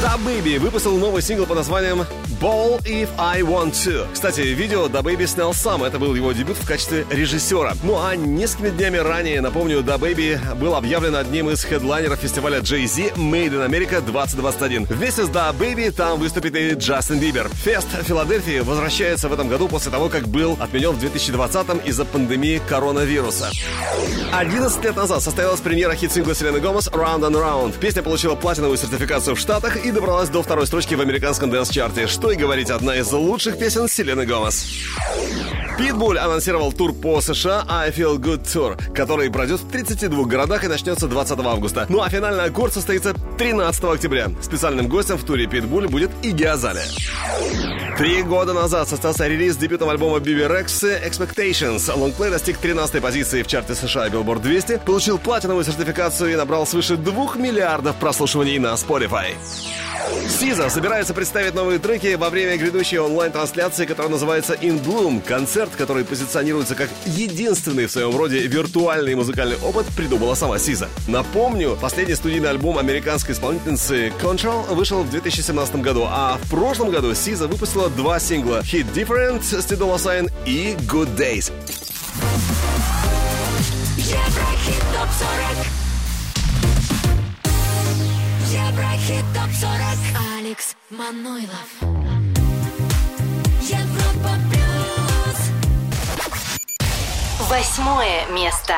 DaBaby выпустил новый сингл под названием Ball If I Want To. Кстати, видео DaBaby снял сам, это был его дебют в качестве режиссера. Ну а несколькими днями ранее, напомню, DaBaby был объявлен одним из хедлайнеров фестиваля Jay-Z Made in America 2021. Вместе с DaBaby там выступит и Джастин Бибер. Фест в Филадельфии возвращается в этом году после того, как был отменен в 2020 из-за пандемии коронавируса. 11 лет назад состоялась премьера хит-сингла Селены Гомес «Round and Round». Песня получила платиновую сертификацию в Штатах и добралась до второй строчки в американском dance-чарте. Что и говорить, одна из лучших песен Селены Гомес. Питбуль анонсировал тур по США I Feel Good Tour, который пройдет в 32 городах и начнется 20 августа. Ну а финальный аккорд состоится 13 октября. Специальным гостем в туре Питбуль будет Иги Азалия. Три года назад состоялся релиз дебютного альбома Биби Рекс Expectations. Лонгплей достиг 13 позиции в чарте США Billboard 200, получил платиновую сертификацию и набрал свыше 2 миллиардов прослушиваний на Spotify. Сиза собирается представить новые треки во время грядущей онлайн-трансляции, которая называется In Bloom. Концерт, который позиционируется как единственный в своем роде виртуальный музыкальный опыт, придумала сама Сиза. Напомню, последний студийный альбом американской исполнительницы Control вышел в 2017 году, а в прошлом году Сиза выпустила два сингла Hit Different с Tidal Sign и Good Days. Еврохит ТОП-40 Еврохит ТОП-40 Алекс Манойлов Восьмое место.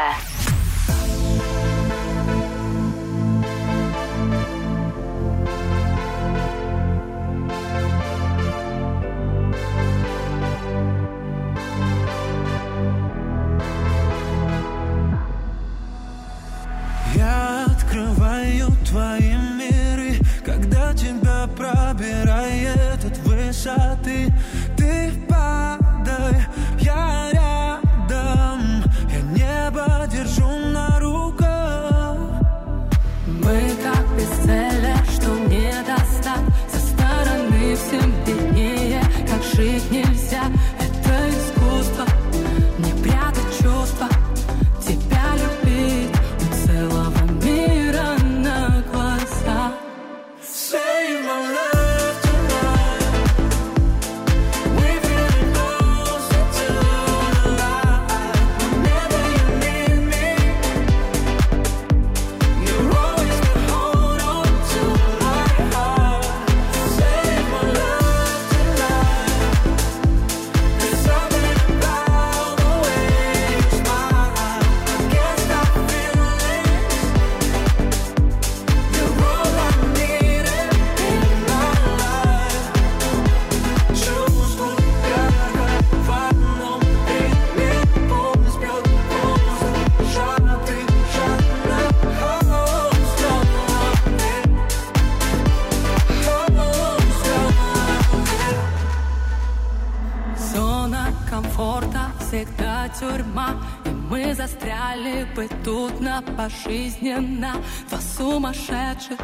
На пожизненно Два сумасшедших,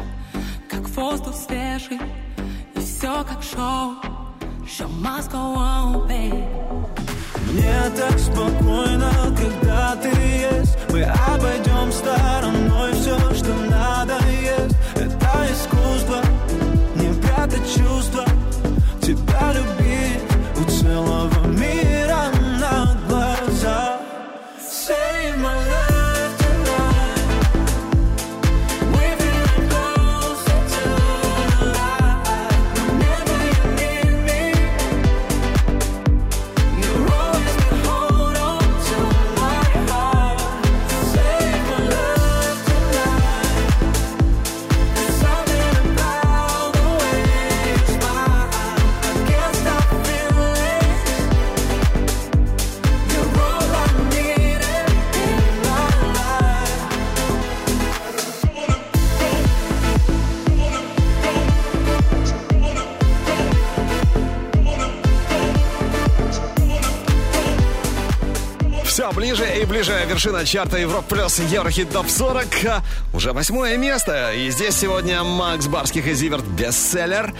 вершина чарта Европ плюс Еврохит топ 40. А, Уже восьмое место. И здесь сегодня Макс Барских и Зиверт бестселлер.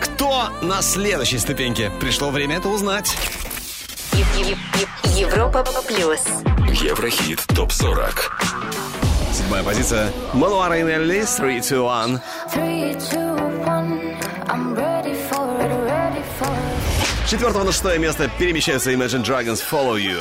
Кто на следующей ступеньке? Пришло время это узнать. Европа плюс. Еврохит ТОП-40 Седьмая позиция. Мануара и Нелли, 3, 2, 1. Three, two, one. I'm ready for it, ready for it. Четвертого на шестое место перемещаются Imagine Dragons Follow You.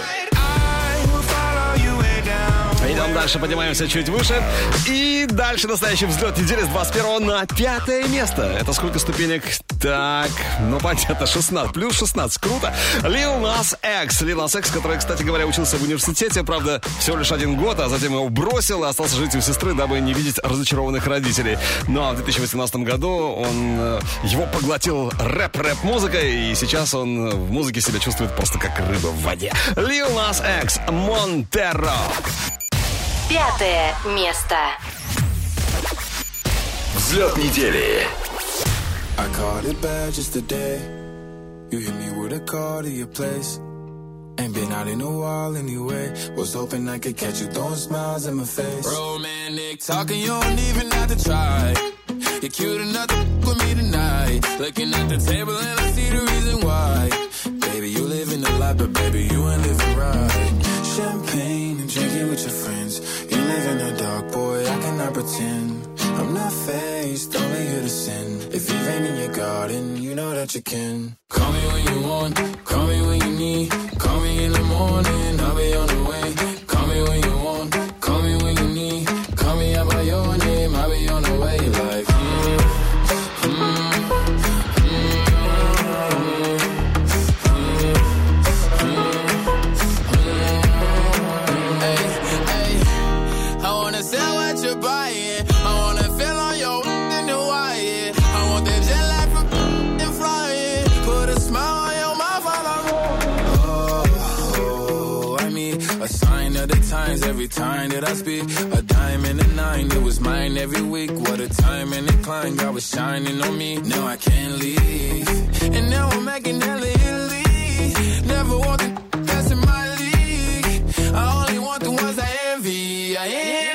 Идем дальше, поднимаемся чуть выше. И дальше настоящий взлет недели с 21 на пятое место. Это сколько ступенек? Так, ну понятно, 16. Плюс 16. Круто. Lil Nas X. Lil Nas X, который, кстати говоря, учился в университете, правда, всего лишь один год, а затем его бросил и остался жить у сестры, дабы не видеть разочарованных родителей. Но в 2018 году он э, его поглотил рэп-рэп-музыкой, и сейчас он в музыке себя чувствует просто как рыба в воде. Lil Nas X. Монтеро. Пятое место. Взлет недели. I caught it bad just today. You hit me with a call to your place. Ain't been out in a while anyway. Was hoping I could catch you throwing smiles in my face. Romantic talking, you don't even have to try. You're cute enough to f- with me tonight. Looking at the table and I see the reason why. Baby, you living the life, but baby, you ain't living right. Champagne and drinking with your friends. You live in the dark, boy, I cannot pretend. I'm not faced, only here to sin. If you rain in your garden, you know that you can. Call me when you want, call me when you need. Call me in the morning, I'll be on the signs every time that I speak. A diamond and a nine, it was mine every week. What a time and incline, God was shining on me. Now I can't leave. And now I'm making hella Italy. Never want the best in my league. I only want the ones I envy. I envy.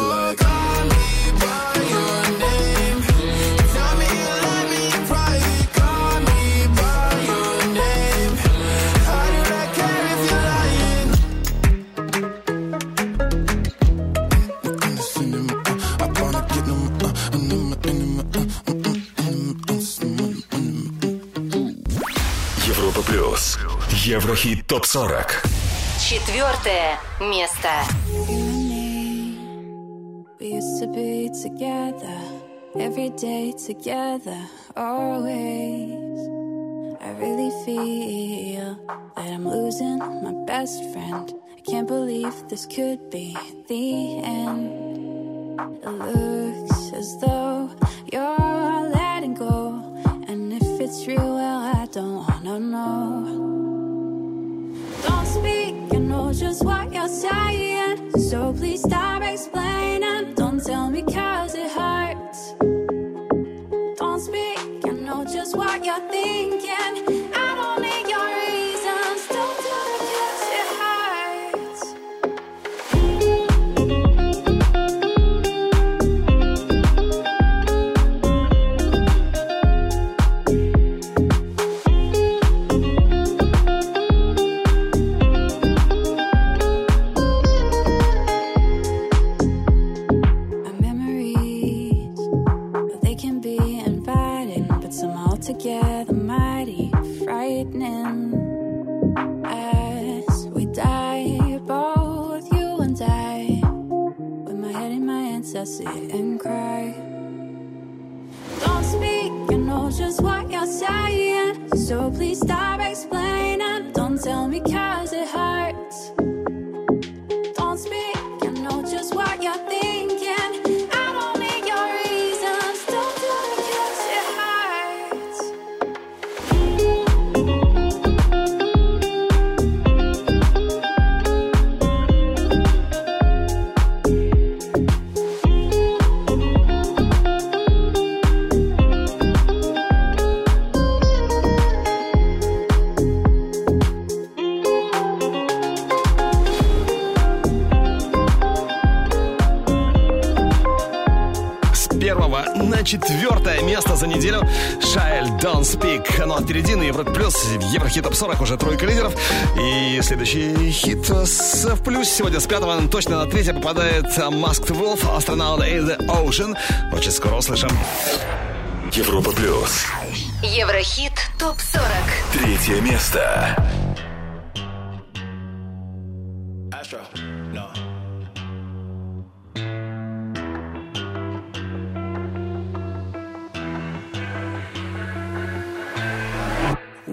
Европа плюс. Еврохит топ 40. Четвертое место. We used to be together, every day together, always. I really feel that I'm losing my best friend. I can't believe this could be the end. It looks as though you're letting go, and if it's real, well, I don't speak, I know just what you're saying. So please stop explaining. Don't tell me cause it hurts. Don't speak, I know just what you're thinking. What you're saying. So please stop explaining. Don't tell me cause Speak. Ну а впереди на Европе Плюс Еврохит Топ 40 уже тройка лидеров. И следующий хит с в плюс сегодня с пятого точно на третье попадает Masked Wolf, Astronaut in the Ocean. Очень скоро услышим. Европа плюс. Еврохит ТОП-40. Третье место. Astro,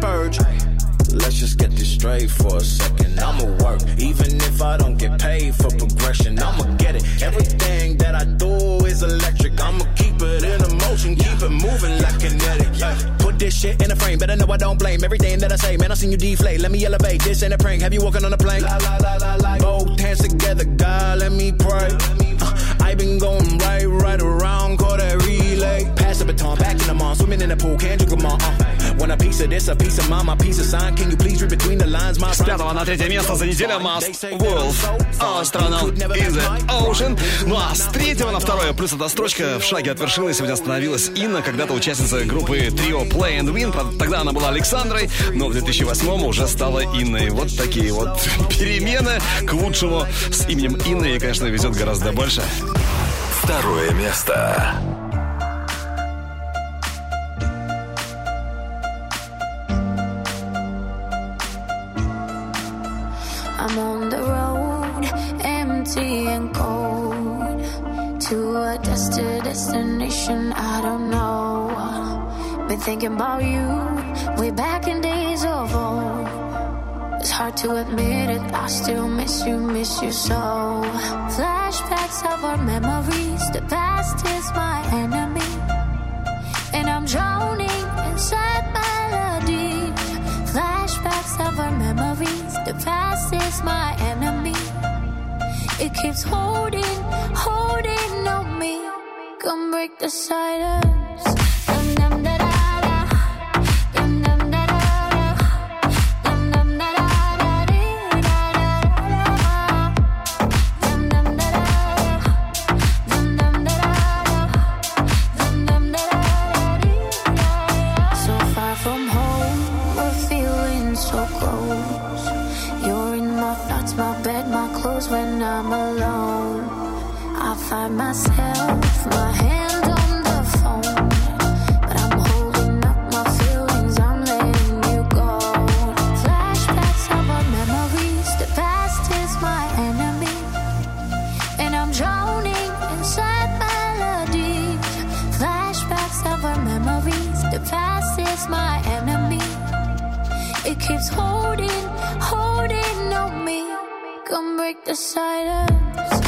purge. Let's just get this straight for a second. I'ma work, even if I don't get paid for progression. I'ma get it. Everything that I do is electric. I'ma keep it in a motion, keep it moving like kinetic. Ay, Put this shit in a frame, better know I don't blame everything that I say. Man, I seen you deflate. Let me elevate. This ain't a prank. Have you walking on a plane? La, la, la, la, la. Both hands together, God, let me pray. Uh, I've been going right, right around, call that relay. Pass the baton, back in the mall, swimming in the pool, can't drink them all. Uh. Want a piece of this, a piece of mine, my piece of sign. Can you please read between the lines, my С пятого на третье место за неделю Must Wolf Astronaut in the Ocean. Ну а с третьего на второе, плюс эта строчка в шаге от вершины сегодня остановилась Инна, когда-то участница группы Трио Play and Win. Правда, Тогда она была Александрой, но в 2008 уже стала Инной. Вот такие вот перемены к лучшему. С именем Инны ей, конечно, везет гораздо больше. Второе место. I'm on the road, empty and cold, to a destined destination I don't know. Been thinking about you way back in days of old. It's hard to admit it, I still miss you, miss you so. Flashbacks of our memories, the past is my enemy, and I'm drowning inside melodies. Flashbacks of our memories, the past is my enemy. It keeps holding, holding on me. Come break the silence. Break the silence.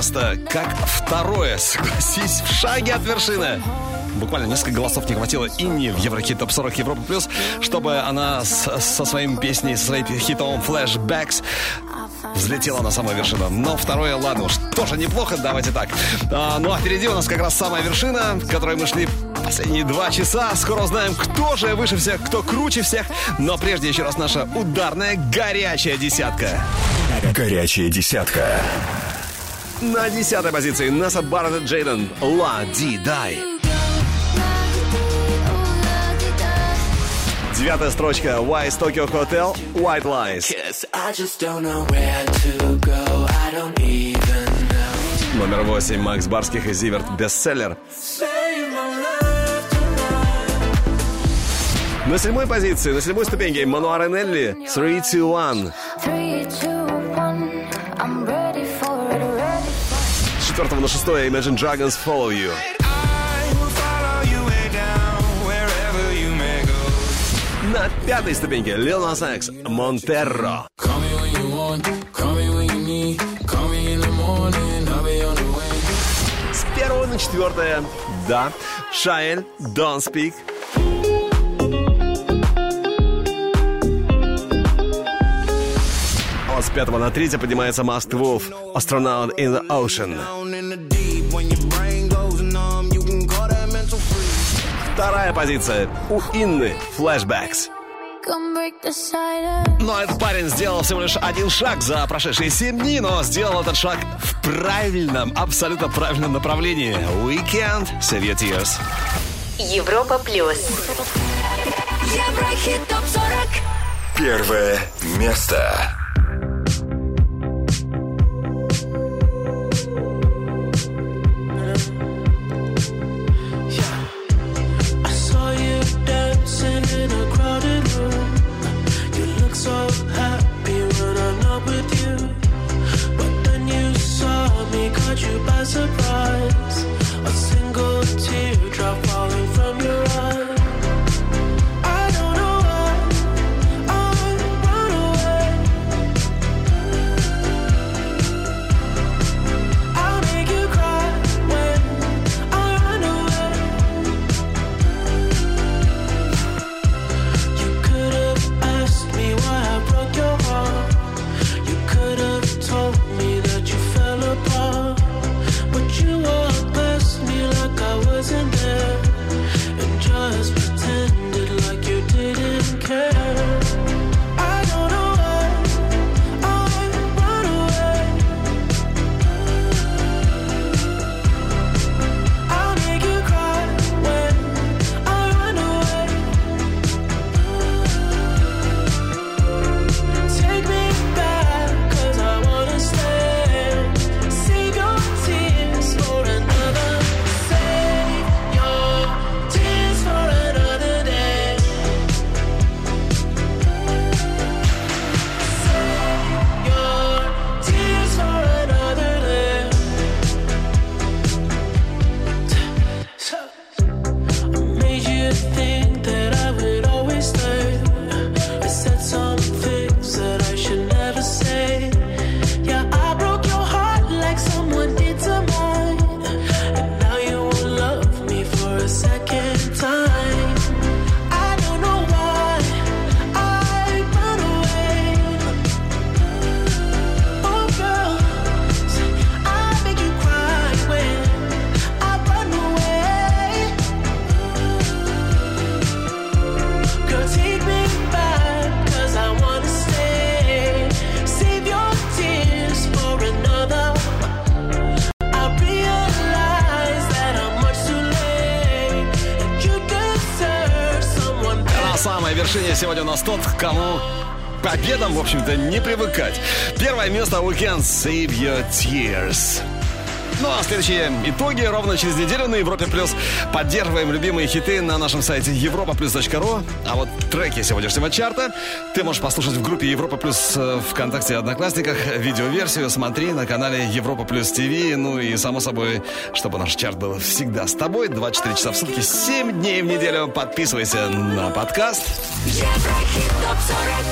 Место, как второе. Согласись, в шаге от вершины. Буквально несколько голосов не хватило Инни в Еврохит Топ 40 Европа Плюс, чтобы она с- со своим песней, со своим хитом Flashbacks взлетела на самую вершину. Но второе, ладно уж, тоже неплохо, давайте так. А, ну а впереди у нас как раз самая вершина, к которой мы шли последние два часа. Скоро узнаем, кто же выше всех, кто круче всех. Но прежде еще раз наша ударная горячая десятка. Горячая десятка. На десятой позиции Наса Барретт Джейден «Ла Ди Дай». Девятая строчка Wise Tokyo Hotel White Lies. Номер восемь Макс Барских и Зиверт бестселлер. На седьмой позиции, на седьмой ступеньке Мануар Нелли 3, 2, 1. Четвертого на шестое Imagine Dragons Follow You. На пятой ступеньке Lil Nas X way. С первого на четвертое, да, Шаэль Don't Speak. С пятого на третье поднимается Masked Wolf Astronaut in the Ocean. Вторая позиция у Инны Flashbacks. Но этот парень сделал всего лишь один шаг за прошедшие 7 дней, но сделал этот шаг в правильном, абсолютно правильном направлении. Weekend, Save Your Tears. Европа плюс. Еврохит топ 40. Первое место. Общем-то, не привыкать. Первое место Weekend Save Your Tears. Ну а следующие итоги ровно через неделю на Европе Плюс. Поддерживаем любимые хиты на нашем сайте europaplus.ru. А вот треки сегодняшнего чарта ты можешь послушать в группе Европа Плюс э, ВКонтакте и Одноклассниках. Видеоверсию смотри на канале Европа Плюс ТВ. Ну и, само собой, чтобы наш чарт был всегда с тобой. 24 часа в сутки, 7 дней в неделю. Подписывайся на подкаст. Еврохит топ 40.